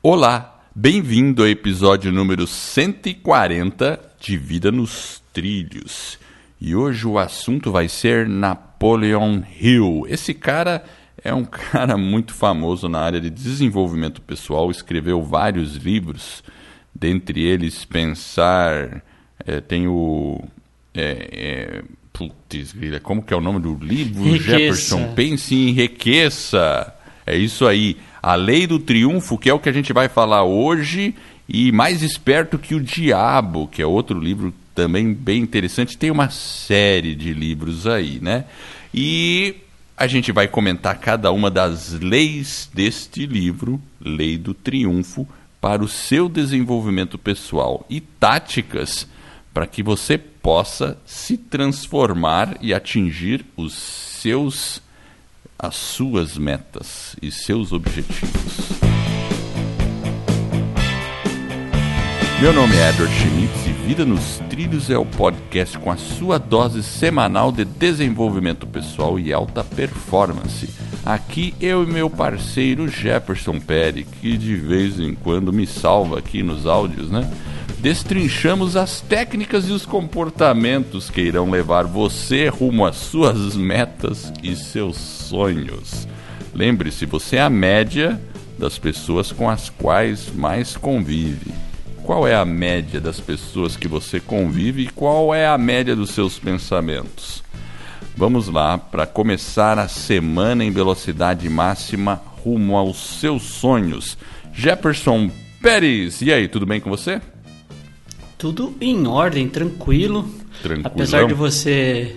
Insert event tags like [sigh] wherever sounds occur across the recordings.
Olá, bem-vindo ao episódio número 140 de Vida nos Trilhos. E hoje o assunto vai ser Napoleon Hill. Esse cara é um [laughs] cara muito famoso na área de desenvolvimento pessoal, escreveu vários livros, dentre eles Pensar, é, tem o. É, é, putz, como que é o nome do livro? Enriqueça. Jefferson, Pense e Enriqueça. É isso aí. A Lei do Triunfo, que é o que a gente vai falar hoje, e Mais Esperto que o Diabo, que é outro livro também bem interessante. Tem uma série de livros aí, né? E a gente vai comentar cada uma das leis deste livro, Lei do Triunfo, para o seu desenvolvimento pessoal e táticas para que você possa se transformar e atingir os seus as suas metas e seus objetivos. Meu nome é Edward Schmitz e Vida nos Trilhos é o podcast com a sua dose semanal de desenvolvimento pessoal e alta performance. Aqui eu e meu parceiro Jefferson Perry, que de vez em quando me salva aqui nos áudios, né? Destrinchamos as técnicas e os comportamentos que irão levar você rumo às suas metas e seus sonhos. Lembre-se, você é a média das pessoas com as quais mais convive qual é a média das pessoas que você convive e qual é a média dos seus pensamentos. Vamos lá para começar a semana em velocidade máxima rumo aos seus sonhos. Jefferson Pérez, e aí, tudo bem com você? Tudo em ordem, tranquilo. Tranquilão. Apesar de você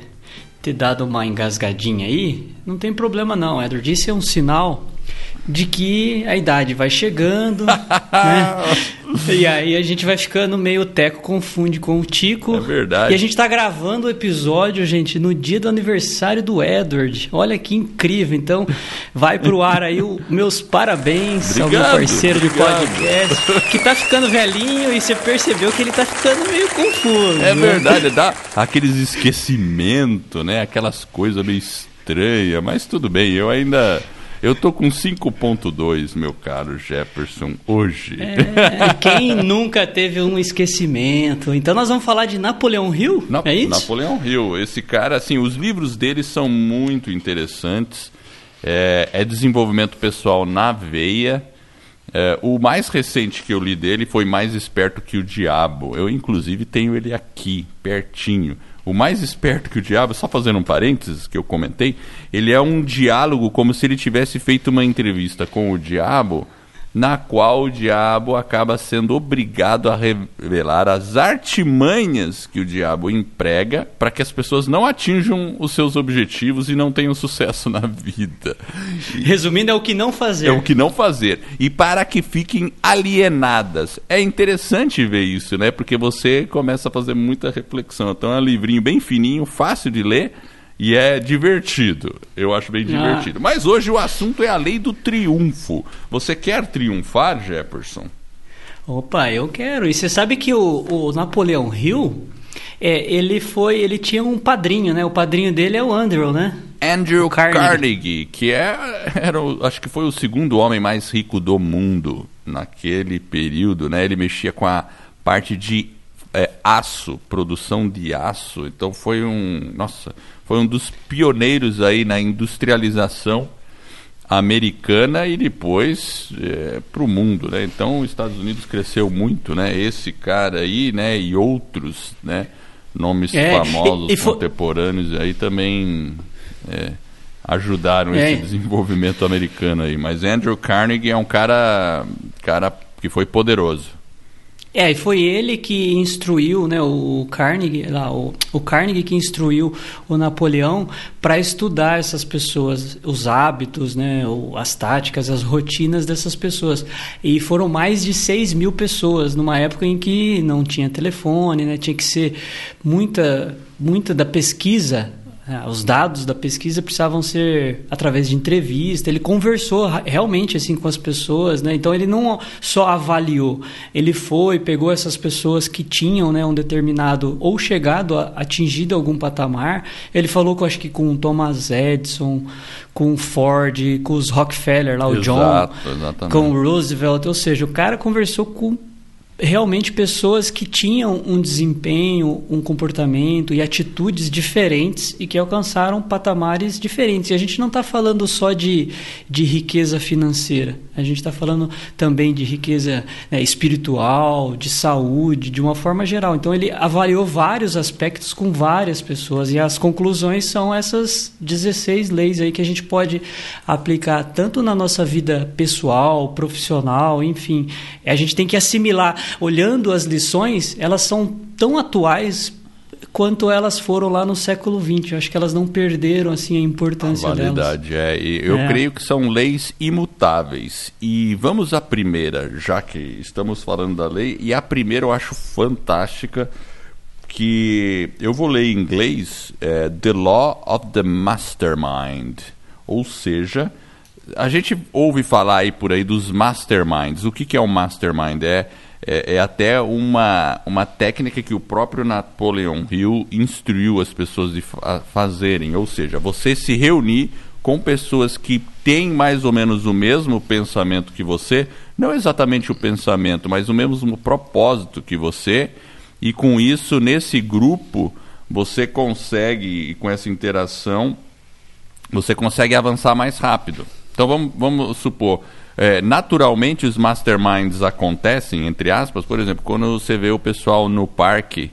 ter dado uma engasgadinha aí, não tem problema não, Edward. Isso é um sinal de que a idade vai chegando, [laughs] né? [laughs] E aí a gente vai ficando meio teco, confunde com o Tico. É verdade. E a gente tá gravando o episódio, gente, no dia do aniversário do Edward. Olha que incrível. Então, vai pro ar aí o meus parabéns ao meu Obrigado, parceiro de obrigado. podcast, que tá ficando velhinho e você percebeu que ele tá ficando meio confuso. É né? verdade, dá aqueles esquecimentos, né? Aquelas coisas meio estranhas, mas tudo bem, eu ainda. Eu tô com 5.2, meu caro Jefferson, hoje. É, quem nunca teve um esquecimento? Então nós vamos falar de Napoleão Hill? Na- é isso? Napoleão Hill. Esse cara, assim, os livros dele são muito interessantes. É, é desenvolvimento pessoal na veia. É, o mais recente que eu li dele foi Mais Esperto que o Diabo. Eu, inclusive, tenho ele aqui, pertinho. O Mais Esperto que o Diabo, só fazendo um parênteses que eu comentei, ele é um diálogo como se ele tivesse feito uma entrevista com o diabo na qual o diabo acaba sendo obrigado a revelar as artimanhas que o diabo emprega para que as pessoas não atinjam os seus objetivos e não tenham sucesso na vida. [laughs] Resumindo, é o que não fazer. É o que não fazer. E para que fiquem alienadas. É interessante ver isso, né? Porque você começa a fazer muita reflexão. Então é um livrinho bem fininho, fácil de ler. E é divertido. Eu acho bem divertido. Mas hoje o assunto é a lei do triunfo. Você quer triunfar, Jefferson? Opa, eu quero. E você sabe que o, o Napoleão Hill, é, ele foi, ele tinha um padrinho, né? O padrinho dele é o Andrew, né? Andrew Carnegie. Carnegie, que é, era, o- acho que foi o segundo homem mais rico do mundo naquele período, né? Ele mexia com a parte de é, aço, produção de aço. Então foi um, nossa, foi um dos pioneiros aí na industrialização americana e depois para o mundo, né? Então os Estados Unidos cresceu muito, né? Esse cara aí, né? E outros, né? Nomes É, famosos e- e contemporâneos aí também é, ajudaram É. esse desenvolvimento americano aí. Mas Andrew Carnegie é um cara, cara que foi poderoso. É, e foi ele que instruiu, né, o Carnegie, lá, o, o Carnegie que instruiu o Napoleão para estudar essas pessoas, os hábitos, né, as táticas, as rotinas dessas pessoas. E foram mais de 6 mil pessoas numa época em que não tinha telefone, né, tinha que ser muita, muita da pesquisa os dados da pesquisa precisavam ser através de entrevista. Ele conversou realmente assim com as pessoas, né? Então ele não só avaliou, ele foi pegou essas pessoas que tinham, né, um determinado ou chegado a atingido algum patamar. Ele falou, com, acho que com Thomas Edison, com Ford, com os Rockefeller lá, o Exato, John, exatamente. com o Roosevelt. Ou seja, o cara conversou com realmente pessoas que tinham um desempenho, um comportamento e atitudes diferentes e que alcançaram patamares diferentes. E a gente não está falando só de, de riqueza financeira, a gente está falando também de riqueza né, espiritual, de saúde, de uma forma geral. Então ele avaliou vários aspectos com várias pessoas e as conclusões são essas 16 leis aí que a gente pode aplicar tanto na nossa vida pessoal, profissional, enfim. A gente tem que assimilar olhando as lições, elas são tão atuais quanto elas foram lá no século XX. Eu acho que elas não perderam assim a importância a validade, delas. É, eu é. creio que são leis imutáveis. E vamos à primeira, já que estamos falando da lei, e a primeira eu acho fantástica que eu vou ler em inglês é, The Law of the Mastermind, ou seja, a gente ouve falar aí por aí dos masterminds. O que, que é um mastermind? É é, é, até uma, uma técnica que o próprio Napoleon Hill instruiu as pessoas de fa fazerem, ou seja, você se reunir com pessoas que têm mais ou menos o mesmo pensamento que você, não exatamente o pensamento, mas o mesmo propósito que você, e com isso, nesse grupo, você consegue, com essa interação, você consegue avançar mais rápido. Então vamos, vamos supor, é, naturalmente os masterminds acontecem, entre aspas, por exemplo, quando você vê o pessoal no parque,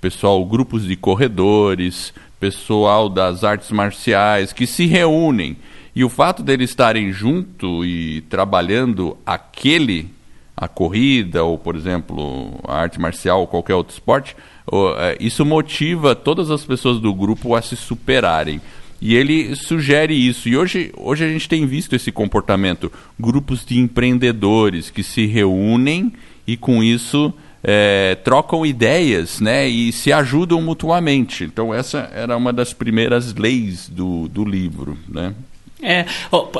pessoal, grupos de corredores, pessoal das artes marciais que se reúnem. E o fato deles estarem junto e trabalhando aquele, a corrida, ou por exemplo, a arte marcial ou qualquer outro esporte, é, isso motiva todas as pessoas do grupo a se superarem. E ele sugere isso. E hoje, hoje a gente tem visto esse comportamento. Grupos de empreendedores que se reúnem e com isso é, trocam ideias né, e se ajudam mutuamente. Então essa era uma das primeiras leis do, do livro. Né? É,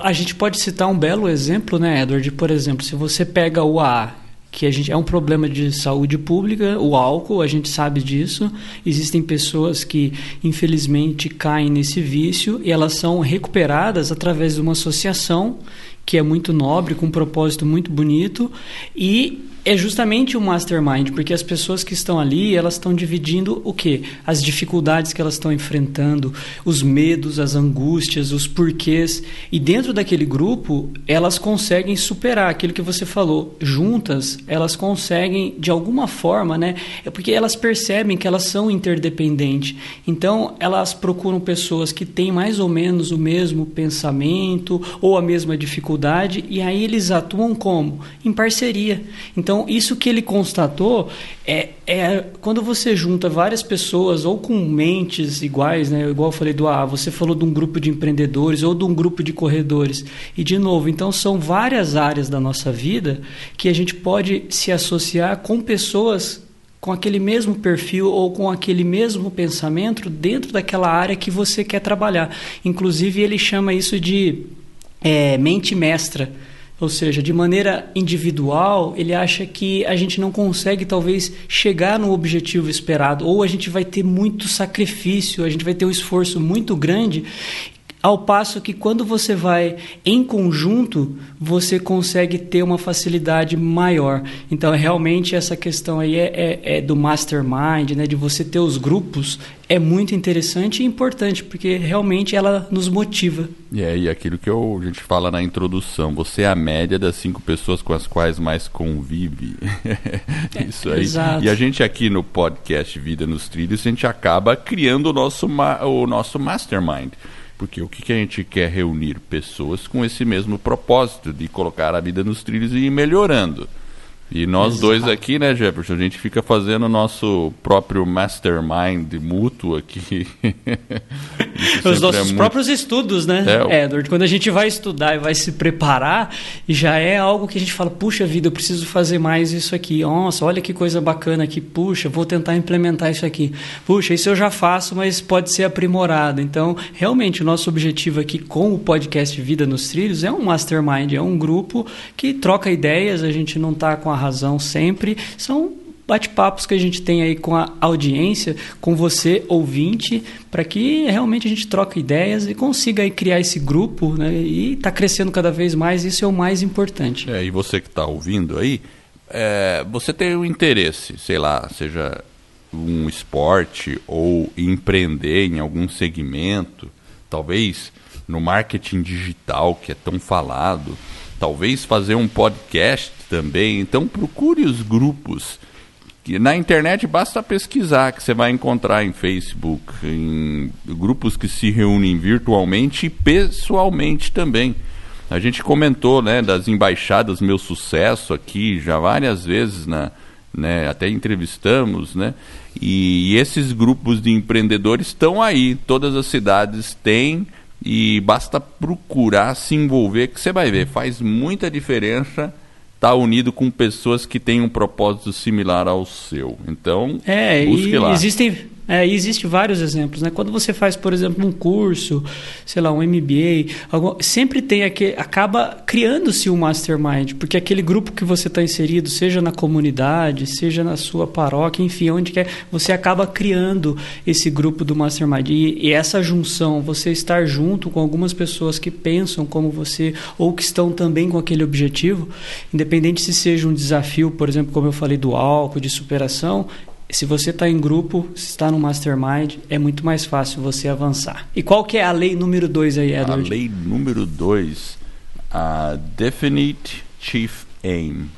a gente pode citar um belo exemplo, né, Edward? Por exemplo, se você pega o A que a gente é um problema de saúde pública, o álcool, a gente sabe disso. Existem pessoas que infelizmente caem nesse vício e elas são recuperadas através de uma associação que é muito nobre, com um propósito muito bonito e é justamente o mastermind, porque as pessoas que estão ali, elas estão dividindo o quê? As dificuldades que elas estão enfrentando, os medos, as angústias, os porquês. E dentro daquele grupo, elas conseguem superar aquilo que você falou. Juntas, elas conseguem, de alguma forma, né? É porque elas percebem que elas são interdependentes. Então, elas procuram pessoas que têm mais ou menos o mesmo pensamento ou a mesma dificuldade, e aí eles atuam como? Em parceria. Então, então, isso que ele constatou é, é quando você junta várias pessoas ou com mentes iguais, né? igual eu falei do A, você falou de um grupo de empreendedores ou de um grupo de corredores. E, de novo, então são várias áreas da nossa vida que a gente pode se associar com pessoas com aquele mesmo perfil ou com aquele mesmo pensamento dentro daquela área que você quer trabalhar. Inclusive, ele chama isso de é, mente mestra ou seja, de maneira individual, ele acha que a gente não consegue talvez chegar no objetivo esperado, ou a gente vai ter muito sacrifício, a gente vai ter um esforço muito grande ao passo que quando você vai em conjunto, você consegue ter uma facilidade maior. Então, realmente, essa questão aí é, é, é, do mastermind, né, de você ter os grupos, é muito interessante e importante, porque realmente ela nos motiva. É, e aquilo que eu, a gente fala na introdução, você é a média das cinco pessoas com as quais mais convive. [laughs] Isso aí. Exato. E a gente aqui no podcast Vida nos Trilhos, a gente acaba criando o nosso, o nosso mastermind. Porque o que, que a gente quer reunir? Pessoas com esse mesmo propósito de colocar a vida nos trilhos e ir melhorando. E nós Exato. dois aqui, né, Jefferson, a gente fica fazendo o nosso próprio mastermind mútuo aqui. [laughs] Os nossos é muito... próprios estudos, né, é, Edward? Quando a gente vai estudar e vai se preparar, já é algo que a gente fala, puxa vida, eu preciso fazer mais isso aqui. Nossa, olha que coisa bacana aqui. Puxa, vou tentar implementar isso aqui. Puxa, isso eu já faço, mas pode ser aprimorado. Então, realmente, o nosso objetivo aqui com o podcast Vida nos Trilhos é um mastermind, é um grupo que troca ideias, a gente não está com a razão sempre. São bate-papos que a gente tem aí com a audiência, com você, ouvinte, para que realmente a gente troque ideias e consiga aí criar esse grupo né, e está crescendo cada vez mais, isso é o mais importante. É, e você que está ouvindo aí, é, você tem um interesse, sei lá, seja um esporte ou empreender em algum segmento, talvez no marketing digital que é tão falado, talvez fazer um podcast também. Então procure os grupos na internet basta pesquisar que você vai encontrar em Facebook, em grupos que se reúnem virtualmente e pessoalmente também. A gente comentou, né, das embaixadas Meu Sucesso aqui já várias vezes, na, né, até entrevistamos, né, e, e esses grupos de empreendedores estão aí, todas as cidades têm e basta procurar se envolver que você vai ver, faz muita diferença estar tá unido com pessoas que têm um propósito similar ao seu. Então, é, busque lá. Existem é, e existe vários exemplos, né? Quando você faz, por exemplo, um curso, sei lá, um MBA, algum, sempre tem aquele, acaba criando-se um mastermind, porque aquele grupo que você está inserido, seja na comunidade, seja na sua paróquia, enfim, onde quer, você acaba criando esse grupo do mastermind. E, e essa junção, você estar junto com algumas pessoas que pensam como você ou que estão também com aquele objetivo, independente se seja um desafio, por exemplo, como eu falei do álcool, de superação, se você está em grupo, se está no mastermind, é muito mais fácil você avançar. E qual que é a lei número 2 aí, Edward? A lei número 2, a Definite Chief Aim.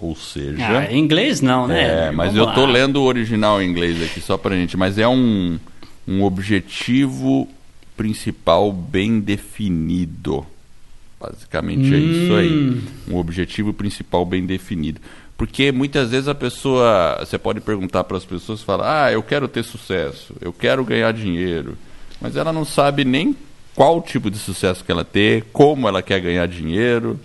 Ou seja. Ah, em inglês não, né? É, mas Vamos eu estou lendo o original em inglês aqui só para gente. Mas é um, um objetivo principal bem definido. Basicamente hum. é isso aí. Hum. Um objetivo principal bem definido. Porque muitas vezes a pessoa, você pode perguntar para as pessoas, fala, ah, eu quero ter sucesso, eu quero ganhar dinheiro, mas ela não sabe nem qual tipo de sucesso que ela ter, como ela quer ganhar dinheiro,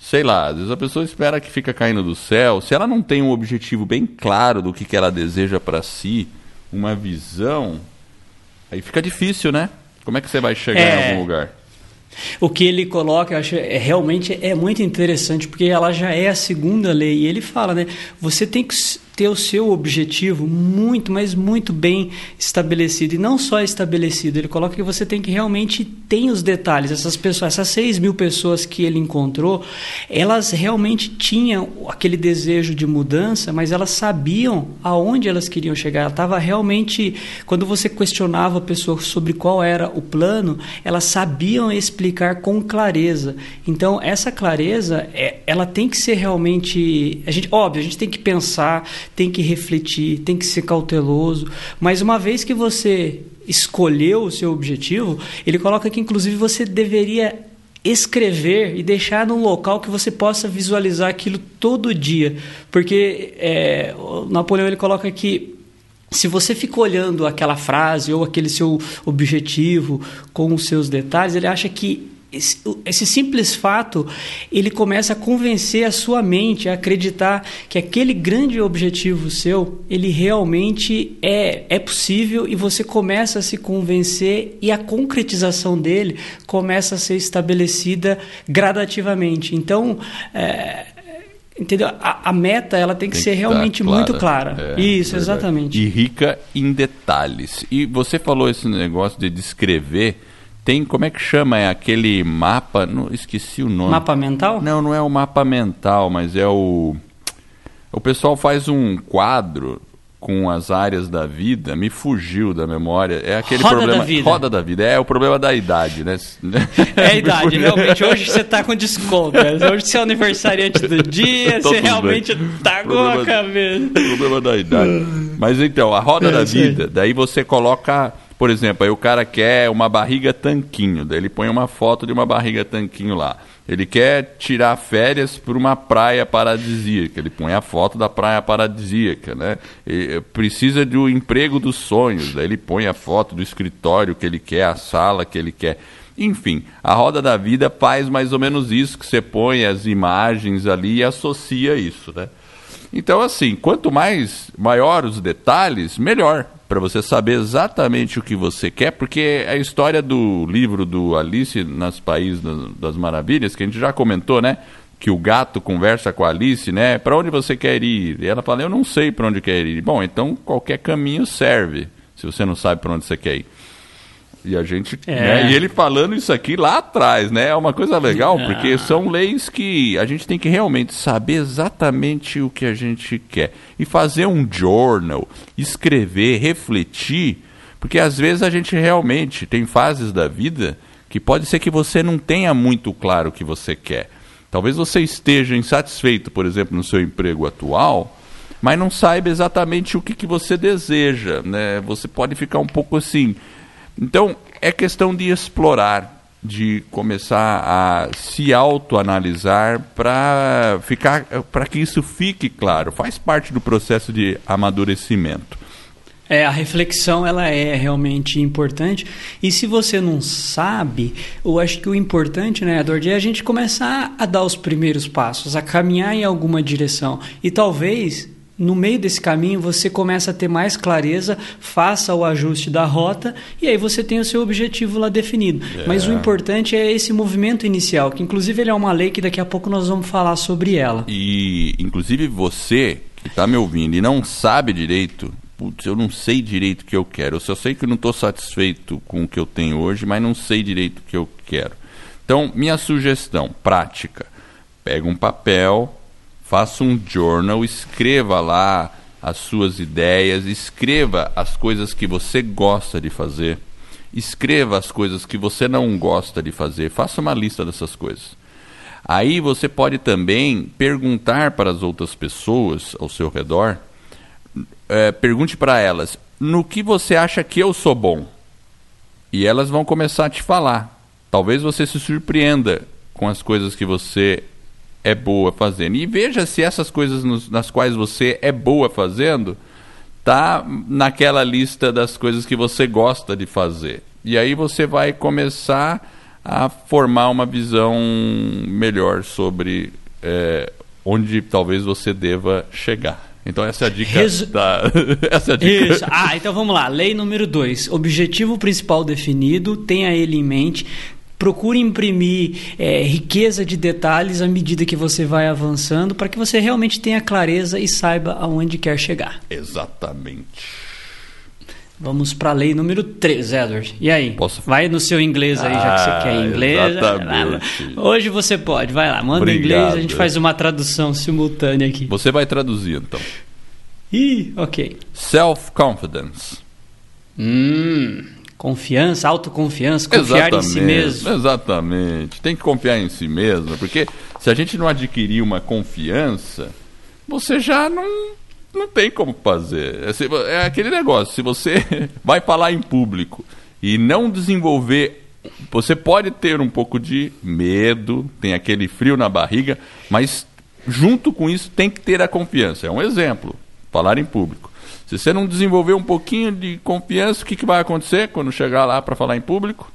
sei lá, às vezes a pessoa espera que fica caindo do céu, se ela não tem um objetivo bem claro do que, que ela deseja para si, uma visão, aí fica difícil, né? Como é que você vai chegar é... em algum lugar? O que ele coloca, eu acho, é, realmente é muito interessante, porque ela já é a segunda lei. E ele fala, né? Você tem que ter o seu objetivo muito, mas muito bem estabelecido. E não só estabelecido, ele coloca que você tem que realmente ter os detalhes. Essas pessoas, essas 6 mil pessoas que ele encontrou, elas realmente tinham aquele desejo de mudança, mas elas sabiam aonde elas queriam chegar. Ela estava realmente, quando você questionava a pessoa sobre qual era o plano, elas sabiam explicar com clareza. Então, essa clareza, é, ela tem que ser realmente. A gente, óbvio, a gente tem que pensar tem que refletir, tem que ser cauteloso. Mas uma vez que você escolheu o seu objetivo, ele coloca que inclusive você deveria escrever e deixar num local que você possa visualizar aquilo todo dia. Porque é, Napoleão ele coloca que se você fica olhando aquela frase ou aquele seu objetivo com os seus detalhes, ele acha que esse, esse, simples fato ele começa a convencer a sua mente a acreditar que aquele grande objetivo seu ele realmente é, é possível e você começa a se convencer e a concretização dele começa a ser estabelecida gradativamente. Então é, entendeu? A, a, meta ela tem que tem ser que realmente clara. muito clara. É, isso verdade. exatamente. E rica em detalhes. E você falou esse negócio de descrever tem, como é que chama? É aquele mapa, não, esqueci o nome. Mapa mental? Não, não é o mapa mental, mas é o. O pessoal faz um quadro com as áreas da vida, me fugiu da memória. É aquele roda problema. Da vida. Roda da vida. É o problema da idade, né? [laughs] É a idade, realmente. Hoje você está com desconto. Né? Hoje você é aniversariante do dia, [laughs] você realmente está com a cabeça. Problema da idade. Mas então, a roda é, da vida, daí você coloca por exemplo, aí o cara quer uma barriga tanquinho, daí ele põe uma foto de uma barriga tanquinho lá. Ele quer tirar férias por uma praia paradisíaca. Ele põe a foto da praia paradisíaca, né? Ele precisa do emprego dos sonhos. Daí ele põe a foto do escritório que ele quer, a sala que ele quer. Enfim, a roda da vida faz mais ou menos isso que você põe as imagens ali e associa isso, né? Então, assim, quanto mais maior os detalhes, melhor para você saber exatamente o que você quer, porque a história do livro do Alice nas Países das Maravilhas, que a gente já comentou, né? Que o gato conversa com a Alice, né? Para onde você quer ir? E ela fala: Eu não sei para onde quer ir. Bom, então qualquer caminho serve, se você não sabe para onde você quer ir. E a gente. É. Né? E ele falando isso aqui lá atrás, né? É uma coisa legal, ah. porque são leis que a gente tem que realmente saber exatamente o que a gente quer. E fazer um journal, escrever, refletir, porque às vezes a gente realmente tem fases da vida que pode ser que você não tenha muito claro o que você quer. Talvez você esteja insatisfeito, por exemplo, no seu emprego atual, mas não saiba exatamente o que, que você deseja. Né? Você pode ficar um pouco assim então, é questão de explorar, de começar a se autoanalisar para ficar para que isso fique claro. Faz parte do processo de amadurecimento. É, a reflexão ela é realmente importante. E se você não sabe, eu acho que o importante, né, Edward, é a gente começar a dar os primeiros passos, a caminhar em alguma direção. E talvez no meio desse caminho você começa a ter mais clareza, faça o ajuste da rota e aí você tem o seu objetivo lá definido. É. Mas o importante é esse movimento inicial, que inclusive ele é uma lei que daqui a pouco nós vamos falar sobre ela. E inclusive você que está me ouvindo e não sabe direito, putz, eu não sei direito o que eu quero. Eu só sei que eu não estou satisfeito com o que eu tenho hoje, mas não sei direito o que eu quero. Então, minha sugestão prática: pega um papel, faça um journal, escreva lá as suas ideias, escreva as coisas que você gosta de fazer, escreva as coisas que você não gosta de fazer, faça uma lista dessas coisas. Aí você pode também perguntar para as outras pessoas ao seu redor, é, pergunte para elas, no que você acha que eu sou bom? E elas vão começar a te falar. Talvez você se surpreenda com as coisas que você é boa fazendo. E veja se essas coisas nos, nas quais você é boa fazendo tá naquela lista das coisas que você gosta de fazer. E aí você vai começar a formar uma visão melhor sobre é, onde talvez você deva chegar. Então essa é a dica Resu... da... [laughs] essa é a dica. Isso. Ah, então vamos lá. Lei número 2. Objetivo principal definido, tenha ele em mente procure imprimir é, riqueza de detalhes à medida que você vai avançando, para que você realmente tenha clareza e saiba aonde quer chegar. Exatamente. Vamos para a lei número 3, Edward. E aí? Posso? Vai no seu inglês aí, já que você quer ah, inglês. Exatamente. Hoje você pode, vai lá, manda em inglês, a gente faz uma tradução simultânea aqui. Você vai traduzir então. Ih, ok. Self-confidence. Hum, Confiança, autoconfiança, confiar exatamente, em si mesmo. Exatamente. Tem que confiar em si mesmo, porque se a gente não adquirir uma confiança, você já não, não tem como fazer. É, é aquele negócio, se você [laughs] vai falar em público e não desenvolver você pode ter um pouco de medo, tem aquele frio na barriga, mas junto com isso tem que ter a confiança. É um exemplo, falar em público. Se você não desenvolver um pouquinho de confiança, o que, que vai acontecer quando chegar lá para falar em público?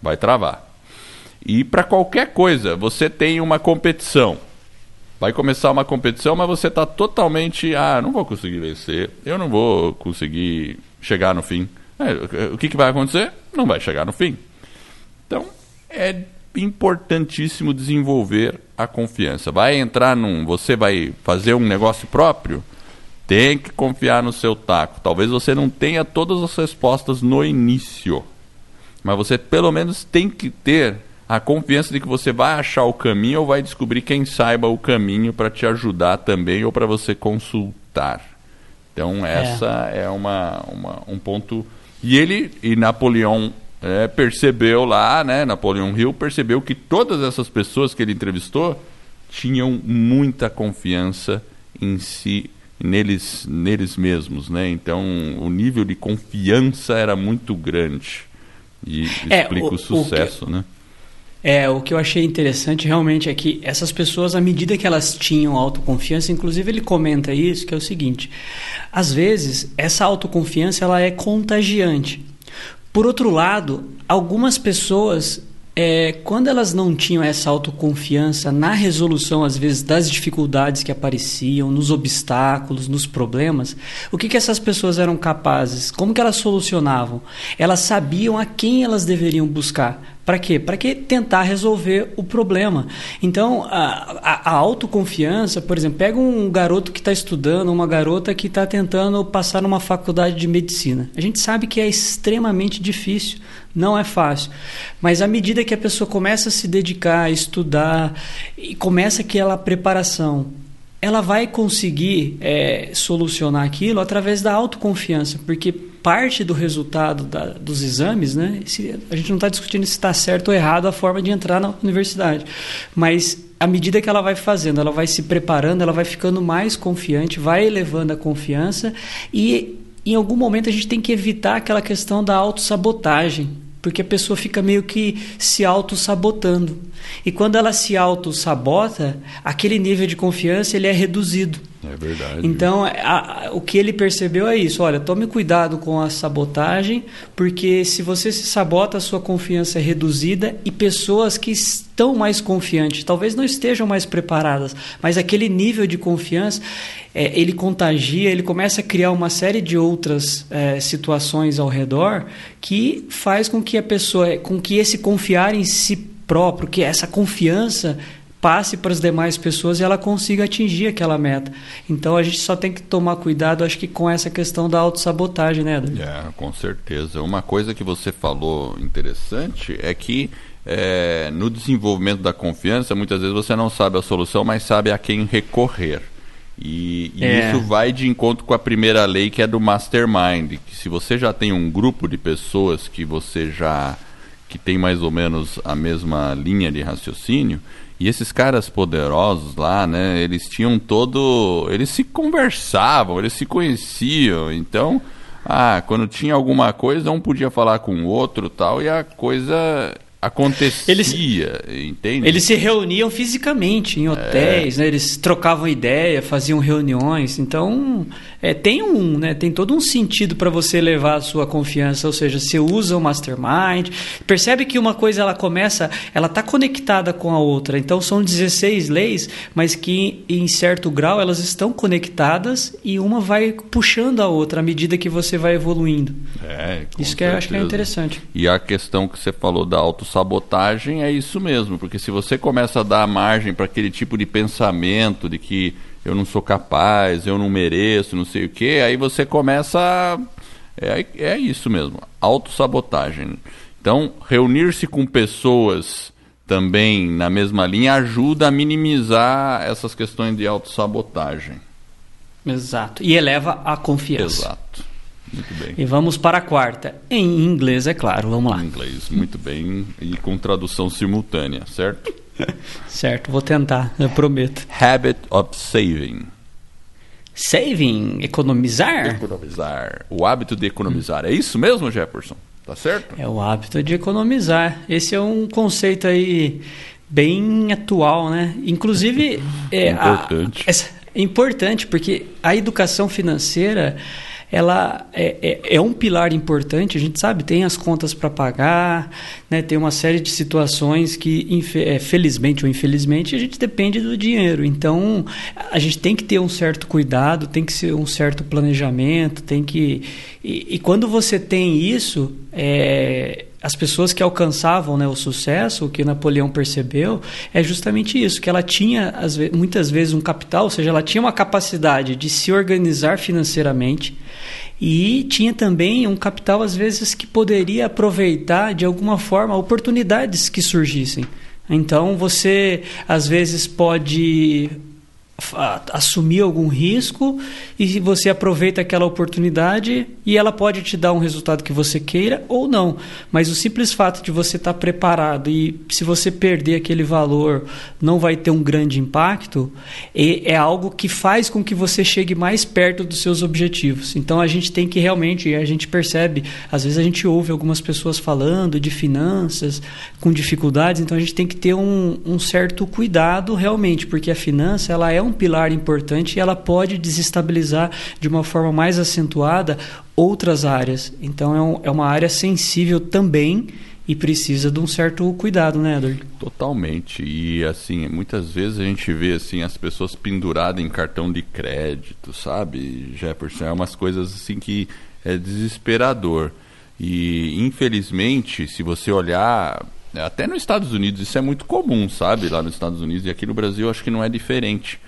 Vai travar. E para qualquer coisa, você tem uma competição. Vai começar uma competição, mas você está totalmente. Ah, não vou conseguir vencer, eu não vou conseguir chegar no fim. É, o que, que vai acontecer? Não vai chegar no fim. Então, é importantíssimo desenvolver a confiança. Vai entrar num. Você vai fazer um negócio próprio? Tem que confiar no seu taco. Talvez você não tenha todas as respostas no início, mas você pelo menos tem que ter a confiança de que você vai achar o caminho ou vai descobrir quem saiba o caminho para te ajudar também ou para você consultar. Então essa é, é uma, uma, um ponto. E ele e Napoleão é, percebeu lá, né? Napoleão Hill percebeu que todas essas pessoas que ele entrevistou tinham muita confiança em si neles, neles mesmos, né? Então o nível de confiança era muito grande e é, explica o, o sucesso, o né? É, o que eu achei interessante realmente é que essas pessoas, à medida que elas tinham autoconfiança, inclusive ele comenta isso, que é o seguinte: às vezes essa autoconfiança ela é contagiante. Por outro lado, algumas pessoas é, quando elas não tinham essa autoconfiança na resolução, às vezes, das dificuldades que apareciam, nos obstáculos, nos problemas, o que, que essas pessoas eram capazes? Como que elas solucionavam? Elas sabiam a quem elas deveriam buscar. Para quê? Para que tentar resolver o problema. Então, a, a, a autoconfiança, por exemplo, pega um garoto que está estudando, uma garota que está tentando passar numa faculdade de medicina. A gente sabe que é extremamente difícil, não é fácil. Mas à medida que a pessoa começa a se dedicar, a estudar, e começa aquela preparação, ela vai conseguir é, solucionar aquilo através da autoconfiança, porque parte do resultado da, dos exames, né? Se, a gente não está discutindo se está certo ou errado a forma de entrar na universidade, mas à medida que ela vai fazendo, ela vai se preparando, ela vai ficando mais confiante, vai elevando a confiança e em algum momento a gente tem que evitar aquela questão da autossabotagem, porque a pessoa fica meio que se auto-sabotando. E quando ela se auto-sabota, aquele nível de confiança ele é reduzido. É verdade. Então, a, a, o que ele percebeu é isso: olha, tome cuidado com a sabotagem, porque se você se sabota, a sua confiança é reduzida e pessoas que estão mais confiantes, talvez não estejam mais preparadas, mas aquele nível de confiança é, ele contagia, ele começa a criar uma série de outras é, situações ao redor que faz com que a pessoa, com que esse confiar em si próprio, que essa confiança passe para as demais pessoas e ela consiga atingir aquela meta. Então a gente só tem que tomar cuidado, acho que com essa questão da autossabotagem, né, Eder? É, com certeza. Uma coisa que você falou interessante é que é, no desenvolvimento da confiança, muitas vezes você não sabe a solução, mas sabe a quem recorrer. E, e é. isso vai de encontro com a primeira lei que é do mastermind, que se você já tem um grupo de pessoas que você já que tem mais ou menos a mesma linha de raciocínio, e esses caras poderosos lá, né, eles tinham todo. Eles se conversavam, eles se conheciam. Então, ah, quando tinha alguma coisa, um podia falar com o outro tal, e a coisa acontecia, eles, entende? Eles se reuniam fisicamente em hotéis, é. né? Eles trocavam ideia, faziam reuniões. Então, é, tem um, né? Tem todo um sentido para você levar a sua confiança, ou seja, você usa o mastermind, percebe que uma coisa ela começa, ela está conectada com a outra. Então, são 16 leis, mas que em certo grau elas estão conectadas e uma vai puxando a outra à medida que você vai evoluindo. É, Isso que eu acho que é interessante. E a questão que você falou da auto sabotagem é isso mesmo, porque se você começa a dar margem para aquele tipo de pensamento de que eu não sou capaz, eu não mereço, não sei o que, aí você começa a... é, é isso mesmo, autossabotagem. Então, reunir-se com pessoas também na mesma linha ajuda a minimizar essas questões de autossabotagem. Exato. E eleva a confiança. Exato. Muito bem. E vamos para a quarta. Em inglês, é claro. Vamos lá. Em inglês, muito bem. E com tradução simultânea, certo? [laughs] certo, vou tentar, eu prometo. Habit of saving. Saving, economizar? Economizar. O hábito de economizar. É isso mesmo, Jefferson? Tá certo? É o hábito de economizar. Esse é um conceito aí bem atual, né? Inclusive. [laughs] É, importante. A, é importante, porque a educação financeira ela é, é, é, um pilar importante, a gente sabe, tem as contas para pagar, né, tem uma série de situações que, é, felizmente ou infelizmente, a gente depende do dinheiro. Então, a gente tem que ter um certo cuidado, tem que ser um certo planejamento, tem que. E, e quando você tem isso, é, as pessoas que alcançavam né, o sucesso, o que Napoleão percebeu, é justamente isso, que ela tinha muitas vezes um capital, ou seja, ela tinha uma capacidade de se organizar financeiramente e tinha também um capital, às vezes, que poderia aproveitar de alguma forma oportunidades que surgissem. Então, você, às vezes, pode assumir algum risco e você aproveita aquela oportunidade e ela pode te dar um resultado que você queira ou não. Mas o simples fato de você estar preparado e se você perder aquele valor não vai ter um grande impacto é, é algo que faz com que você chegue mais perto dos seus objetivos. Então a gente tem que realmente, a gente percebe, às vezes a gente ouve algumas pessoas falando de finanças com dificuldades, então a gente tem que ter um, um certo cuidado realmente, porque a finança ela é um pilar importante e ela pode desestabilizar de uma forma mais acentuada outras áreas. Então é, um, é uma área sensível também e precisa de um certo cuidado, né, Edward? Totalmente. E assim, muitas vezes a gente vê assim as pessoas penduradas em cartão de crédito, sabe? Jefferson, é umas coisas assim que é desesperador. E infelizmente, se você olhar até nos Estados Unidos isso é muito comum, sabe? Lá nos Estados Unidos e aqui no Brasil acho que não é diferente.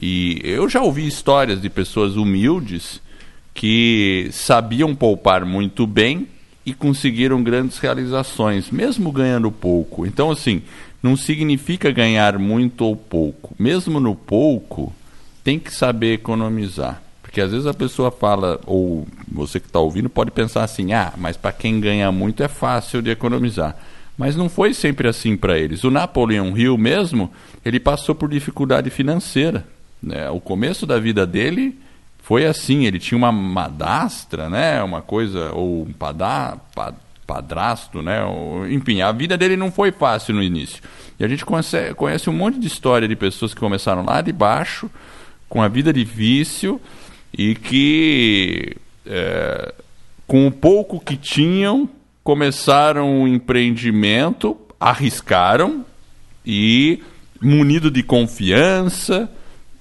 E eu já ouvi histórias de pessoas humildes que sabiam poupar muito bem e conseguiram grandes realizações, mesmo ganhando pouco. Então, assim, não significa ganhar muito ou pouco. Mesmo no pouco, tem que saber economizar. Porque às vezes a pessoa fala, ou você que está ouvindo pode pensar assim: ah, mas para quem ganha muito é fácil de economizar. Mas não foi sempre assim para eles. O Napoleão Hill mesmo, ele passou por dificuldade financeira. Né? O começo da vida dele foi assim, ele tinha uma madastra, né? Uma coisa, ou um padá, pad, padrasto, né? Ou, enfim, a vida dele não foi fácil no início. E a gente conhece, conhece um monte de história de pessoas que começaram lá de baixo, com a vida difícil, e que é, com o pouco que tinham, começaram um empreendimento, arriscaram e munido de confiança,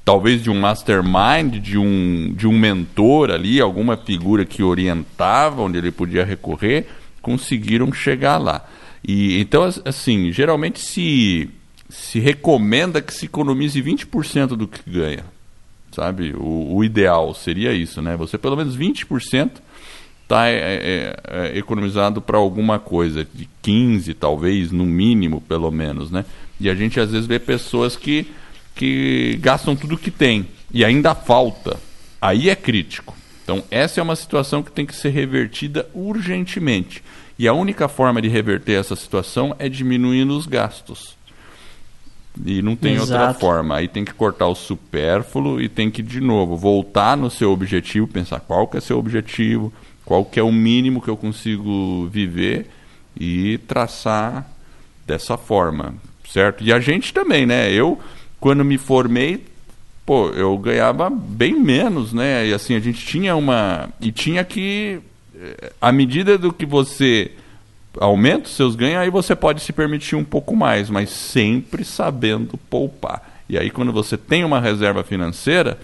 talvez de um mastermind, de um, de um mentor ali, alguma figura que orientava, onde ele podia recorrer, conseguiram chegar lá. E então, assim, geralmente se, se recomenda que se economize 20% do que ganha. Sabe? O, o, ideal seria isso, né? Você pelo menos 20% está é, é, é, economizado para alguma coisa, de 15 talvez, no mínimo, pelo menos, né? E a gente às vezes vê pessoas que que gastam tudo que tem e ainda falta. Aí é crítico. Então, essa é uma situação que tem que ser revertida urgentemente. E a única forma de reverter essa situação é diminuindo os gastos. E não tem Exato. outra forma. Aí tem que cortar o supérfluo e tem que, de novo, voltar no seu objetivo, pensar qual que é seu objetivo, qual que é o mínimo que eu consigo viver e traçar dessa forma, certo? E a gente também, né? Eu quando me formei, pô, eu ganhava bem menos, né? E assim, a gente tinha uma. E tinha que. Eh, à medida do que você aumenta os seus ganhos, aí você pode se permitir um pouco mais, mas sempre sabendo poupar. E aí, quando você tem uma reserva financeira,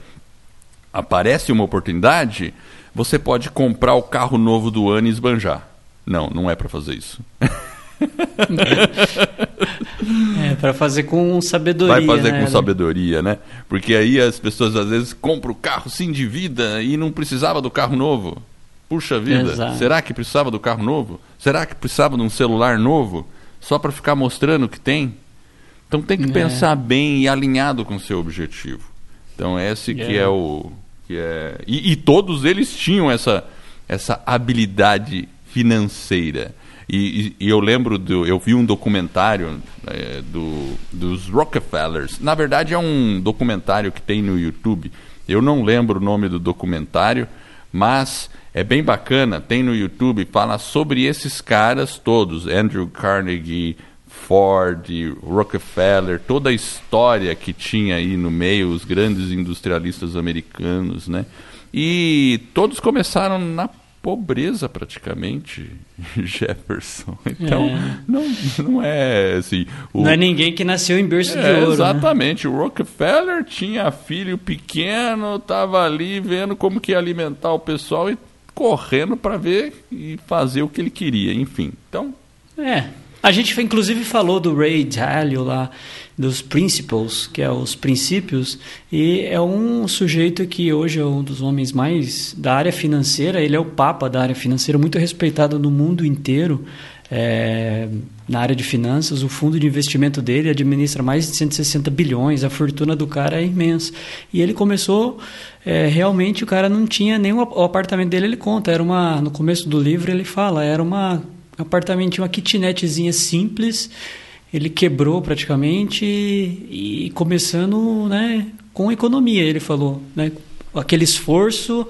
aparece uma oportunidade, você pode comprar o carro novo do ano e esbanjar. Não, não é para fazer isso. [laughs] [laughs] é, para fazer com sabedoria. Vai fazer né? com sabedoria, né? Porque aí as pessoas às vezes compram o carro, sim, de vida e não precisava do carro novo. Puxa vida, Exato. será que precisava do carro novo? Será que precisava de um celular novo? Só para ficar mostrando o que tem? Então tem que é. pensar bem e alinhado com o seu objetivo. Então esse que é, é o. Que é... E, e todos eles tinham essa, essa habilidade financeira. E, e, eu lembro, do, eu vi um documentário é, do, dos Rockefellers. Na verdade, é um documentário que tem no YouTube. Eu não lembro o nome do documentário, mas é bem bacana. Tem no YouTube, fala sobre esses caras todos: Andrew Carnegie, Ford, Rockefeller, toda a história que tinha aí no meio, os grandes industrialistas americanos, né? E todos começaram na pobreza praticamente, [laughs] Jefferson. Então, é. não, não é assim. O... Não é ninguém que nasceu em berço é, de ouro. Né? Exatamente. Né? O Rockefeller tinha filho pequeno, estava ali vendo como que ia alimentar o pessoal e correndo para ver e fazer o que ele queria, enfim. Então. É. A gente inclusive falou do Ray Dalio lá, dos principles, que é os princípios, e é um sujeito que hoje é um dos homens mais da área financeira, ele é o papa da área financeira, muito respeitado no mundo inteiro. é, na área de finanças, o fundo de investimento dele administra mais de 160 bilhões, a fortuna do cara é imensa. E ele começou, é, realmente o cara não tinha o, o apartamento dele, ele conta, era uma, no começo do livro ele fala, era uma apartamento, uma kitnetzinha simples, ele quebrou praticamente e, e começando né, com economia, ele falou, né, aquele esforço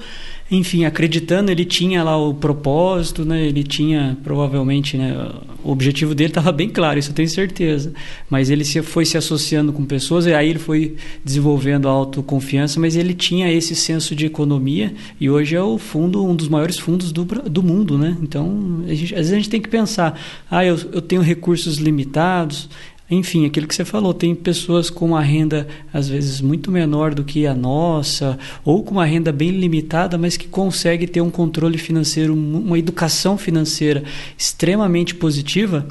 enfim, acreditando, ele tinha lá o propósito, né? Ele tinha provavelmente, né? O objetivo dele estava bem claro, isso eu tenho certeza. Mas ele se, foi se associando com pessoas e aí ele foi desenvolvendo a autoconfiança, mas ele tinha esse senso de economia e hoje é o fundo, um dos maiores fundos do, do mundo, né? Então, gente, às vezes a gente tem que pensar, ah, eu, eu tenho recursos limitados, enfim, aquilo que você falou, tem pessoas com uma renda às vezes muito menor do que a nossa, ou com uma renda bem limitada, mas que consegue ter um controle financeiro, uma educação financeira extremamente positiva,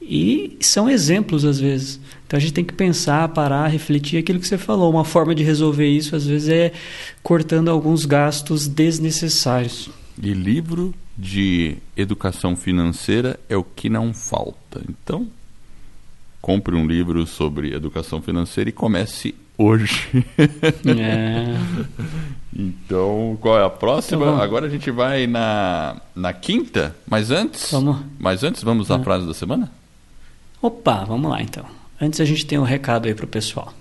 e são exemplos às vezes. Então a gente tem que pensar, parar, refletir aquilo que você falou. Uma forma de resolver isso às vezes é cortando alguns gastos desnecessários. E livro de educação financeira é o que não falta. Então, compre um livro sobre educação financeira e comece hoje. [laughs] É. então, qual é a próxima? Então, Agora a gente vai na, na quinta, mas antes, vamos. mas antes vamos à é. frase da semana? Opa, vamos lá então. Antes a gente tem um recado aí para o pessoal.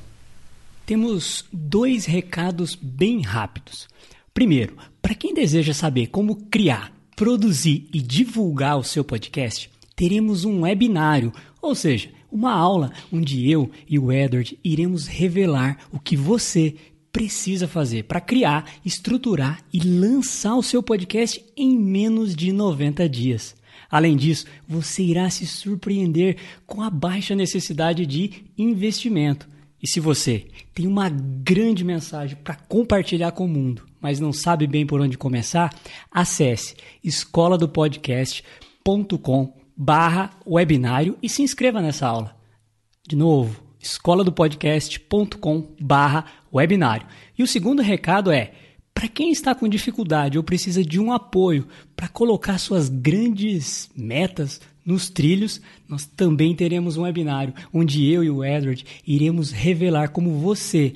Temos dois recados bem rápidos. Primeiro, para quem deseja saber como criar, produzir e divulgar o seu podcast, teremos um webinário, ou seja, uma aula onde eu e o Edward iremos revelar o que você precisa fazer para criar, estruturar e lançar o seu podcast em menos de 90 dias. Além disso, você irá se surpreender com a baixa necessidade de investimento. E se você tem uma grande mensagem para compartilhar com o mundo, mas não sabe bem por onde começar, acesse escoladopodcast.com barra webinário e se inscreva nessa aula. De novo, escoladopodcast.com barra webinário. E o segundo recado é, para quem está com dificuldade ou precisa de um apoio para colocar suas grandes metas nos trilhos, nós também teremos um webinário onde eu e o Edward iremos revelar como você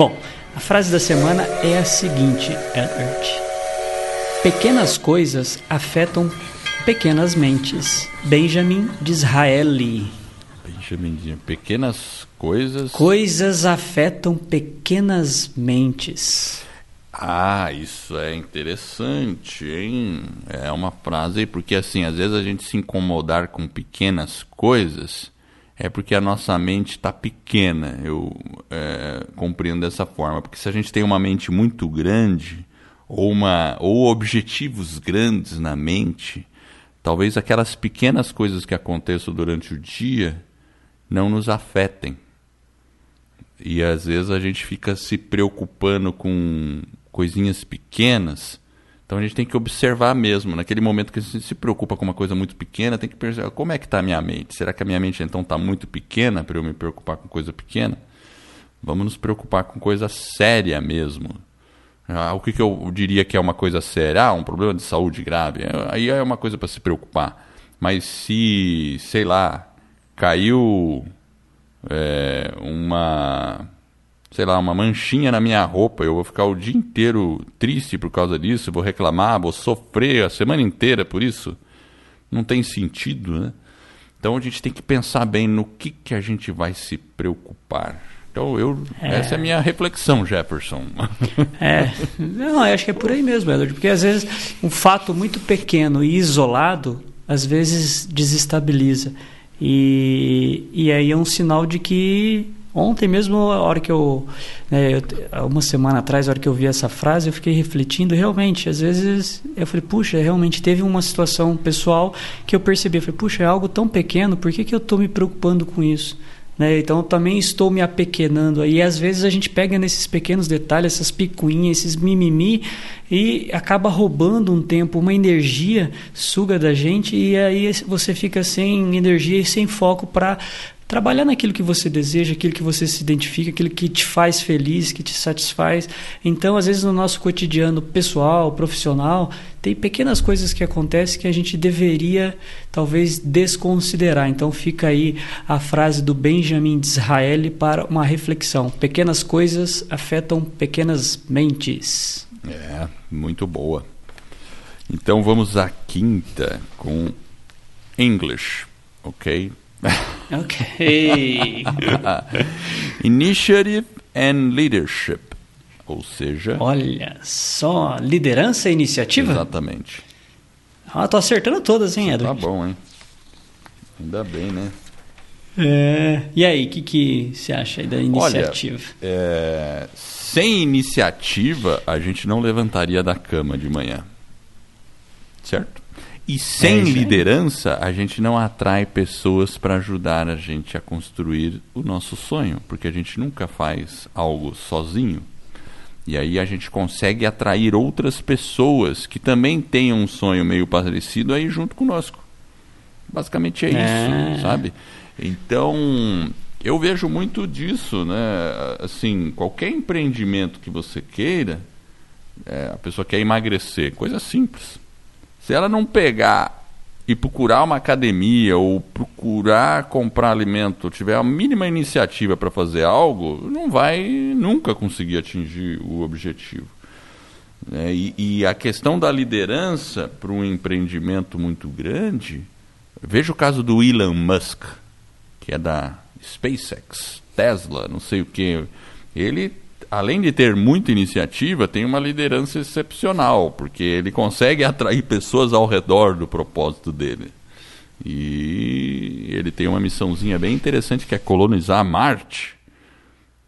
Bom, a frase da semana é a seguinte, Edward. Pequenas coisas afetam pequenas mentes. Benjamin Disraeli. Benjamin, pequenas coisas. Coisas afetam pequenas mentes. Ah, isso é interessante, hein? É uma frase, porque assim, às vezes a gente se incomodar com pequenas coisas é porque a nossa mente está pequena. Eu é, compreendo dessa forma. Porque se a gente tem uma mente muito grande, ou, uma, ou objetivos grandes na mente, talvez aquelas pequenas coisas que aconteçam durante o dia não nos afetem. E às vezes a gente fica se preocupando com coisinhas pequenas então a gente tem que observar mesmo, naquele momento que a gente se preocupa com uma coisa muito pequena, tem que pensar como é que está a minha mente. Será que a minha mente então está muito pequena para eu me preocupar com coisa pequena? Vamos nos preocupar com coisa séria mesmo. Ah, o que, que eu diria que é uma coisa séria? Ah, um problema de saúde grave. Aí é uma coisa para se preocupar. Mas se, sei lá, caiu é, uma sei lá, uma manchinha na minha roupa, eu vou ficar o dia inteiro triste por causa disso, vou reclamar, vou sofrer a semana inteira por isso. Não tem sentido, né? Então a gente tem que pensar bem no que, que a gente vai se preocupar. Então eu, é. essa é a minha reflexão, Jefferson. [laughs] É, não, acho que é por aí mesmo, Edward, porque às vezes um fato muito pequeno e isolado, às vezes desestabiliza. E, e aí é um sinal de que Ontem mesmo, a hora que eu, né, eu, uma semana atrás, a hora que eu vi essa frase, eu fiquei refletindo. Realmente, às vezes eu falei, puxa, realmente teve uma situação pessoal que eu percebi. Eu falei, puxa, é algo tão pequeno, por que, que eu estou me preocupando com isso? Né? Então também estou me apequenando. E às vezes a gente pega nesses pequenos detalhes, essas picuinhas, esses mimimi e acaba roubando um tempo, uma energia, suga da gente e aí você fica sem energia e sem foco para trabalhar naquilo que você deseja, aquilo que você se identifica, aquilo que te faz feliz, que te satisfaz. Então, às vezes no nosso cotidiano pessoal, profissional, tem pequenas coisas que acontecem que a gente deveria talvez desconsiderar. Então, fica aí a frase do Benjamin Disraeli para uma reflexão. Pequenas coisas afetam pequenas mentes. É, muito boa. Então vamos à quinta com English, ok? [laughs] Ok. [laughs] Initiative and Leadership. Ou seja. Olha só, liderança e iniciativa? Exatamente. Ah, tô acertando todas, hein, Edward? Tá bom, hein? Ainda bem, né? É, e aí, o que, que você acha aí da iniciativa? Olha, é, sem iniciativa, a gente não levantaria da cama de manhã. Certo? E sem é liderança, a gente não atrai pessoas para ajudar a gente a construir o nosso sonho, porque a gente nunca faz algo sozinho. E aí a gente consegue atrair outras pessoas que também tenham um sonho meio parecido aí junto conosco. Basicamente é, é. isso, sabe? Então, eu vejo muito disso, né? Assim, qualquer empreendimento que você queira, é, a pessoa quer emagrecer, coisa simples se ela não pegar e procurar uma academia ou procurar comprar alimento, tiver a mínima iniciativa para fazer algo, não vai nunca conseguir atingir o objetivo. É, e, e, a questão da liderança para um empreendimento muito grande, veja o caso do Elon Musk, que é da SpaceX, Tesla, não sei o que. Ele além de ter muita iniciativa, tem uma liderança excepcional, porque ele consegue atrair pessoas ao redor do propósito dele. E ele tem uma missãozinha bem interessante que é colonizar Marte.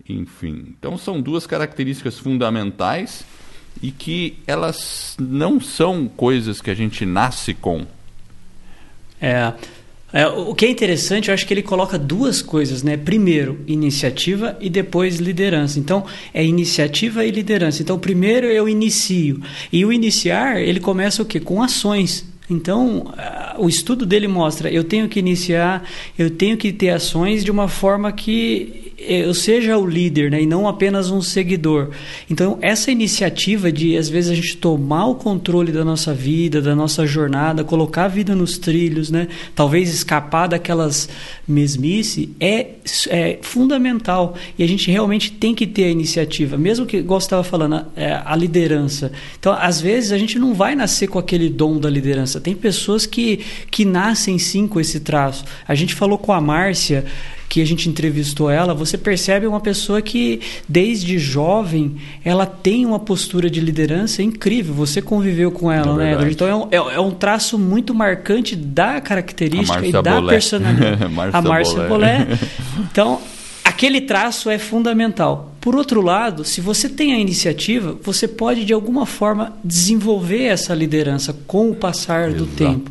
Enfim, então são duas características fundamentais e que elas não são coisas que a gente nasce com. É, é, o que é interessante, eu acho que ele coloca duas coisas, né? Primeiro, iniciativa e depois liderança. Então, é iniciativa e liderança. Então, primeiro eu inicio. E o iniciar, ele começa o quê? Com ações. Então, o estudo dele mostra, eu tenho que iniciar, eu tenho que ter ações de uma forma que eu seja o líder né, e não apenas um seguidor. Então, essa iniciativa de, às vezes, a gente tomar o controle da nossa vida, da nossa jornada, colocar a vida nos trilhos, né, talvez escapar daquelas mesmice, é, é fundamental. E a gente realmente tem que ter a iniciativa, mesmo que, igual você estava falando, a, é, a liderança. Então, às vezes, a gente não vai nascer com aquele dom da liderança. Tem pessoas que, que nascem sim com esse traço. A gente falou com a Márcia que a gente entrevistou ela, você percebe uma pessoa que desde jovem ela tem uma postura de liderança incrível. Você conviveu com ela, é né? Então é um, é, é um, traço muito marcante da característica e da Bolé. personalidade. [laughs] a Márcia Bolé. [laughs] Então aquele traço é fundamental. Por outro lado, se você tem a iniciativa, você pode de alguma forma desenvolver essa liderança com o passar Exatamente. do tempo.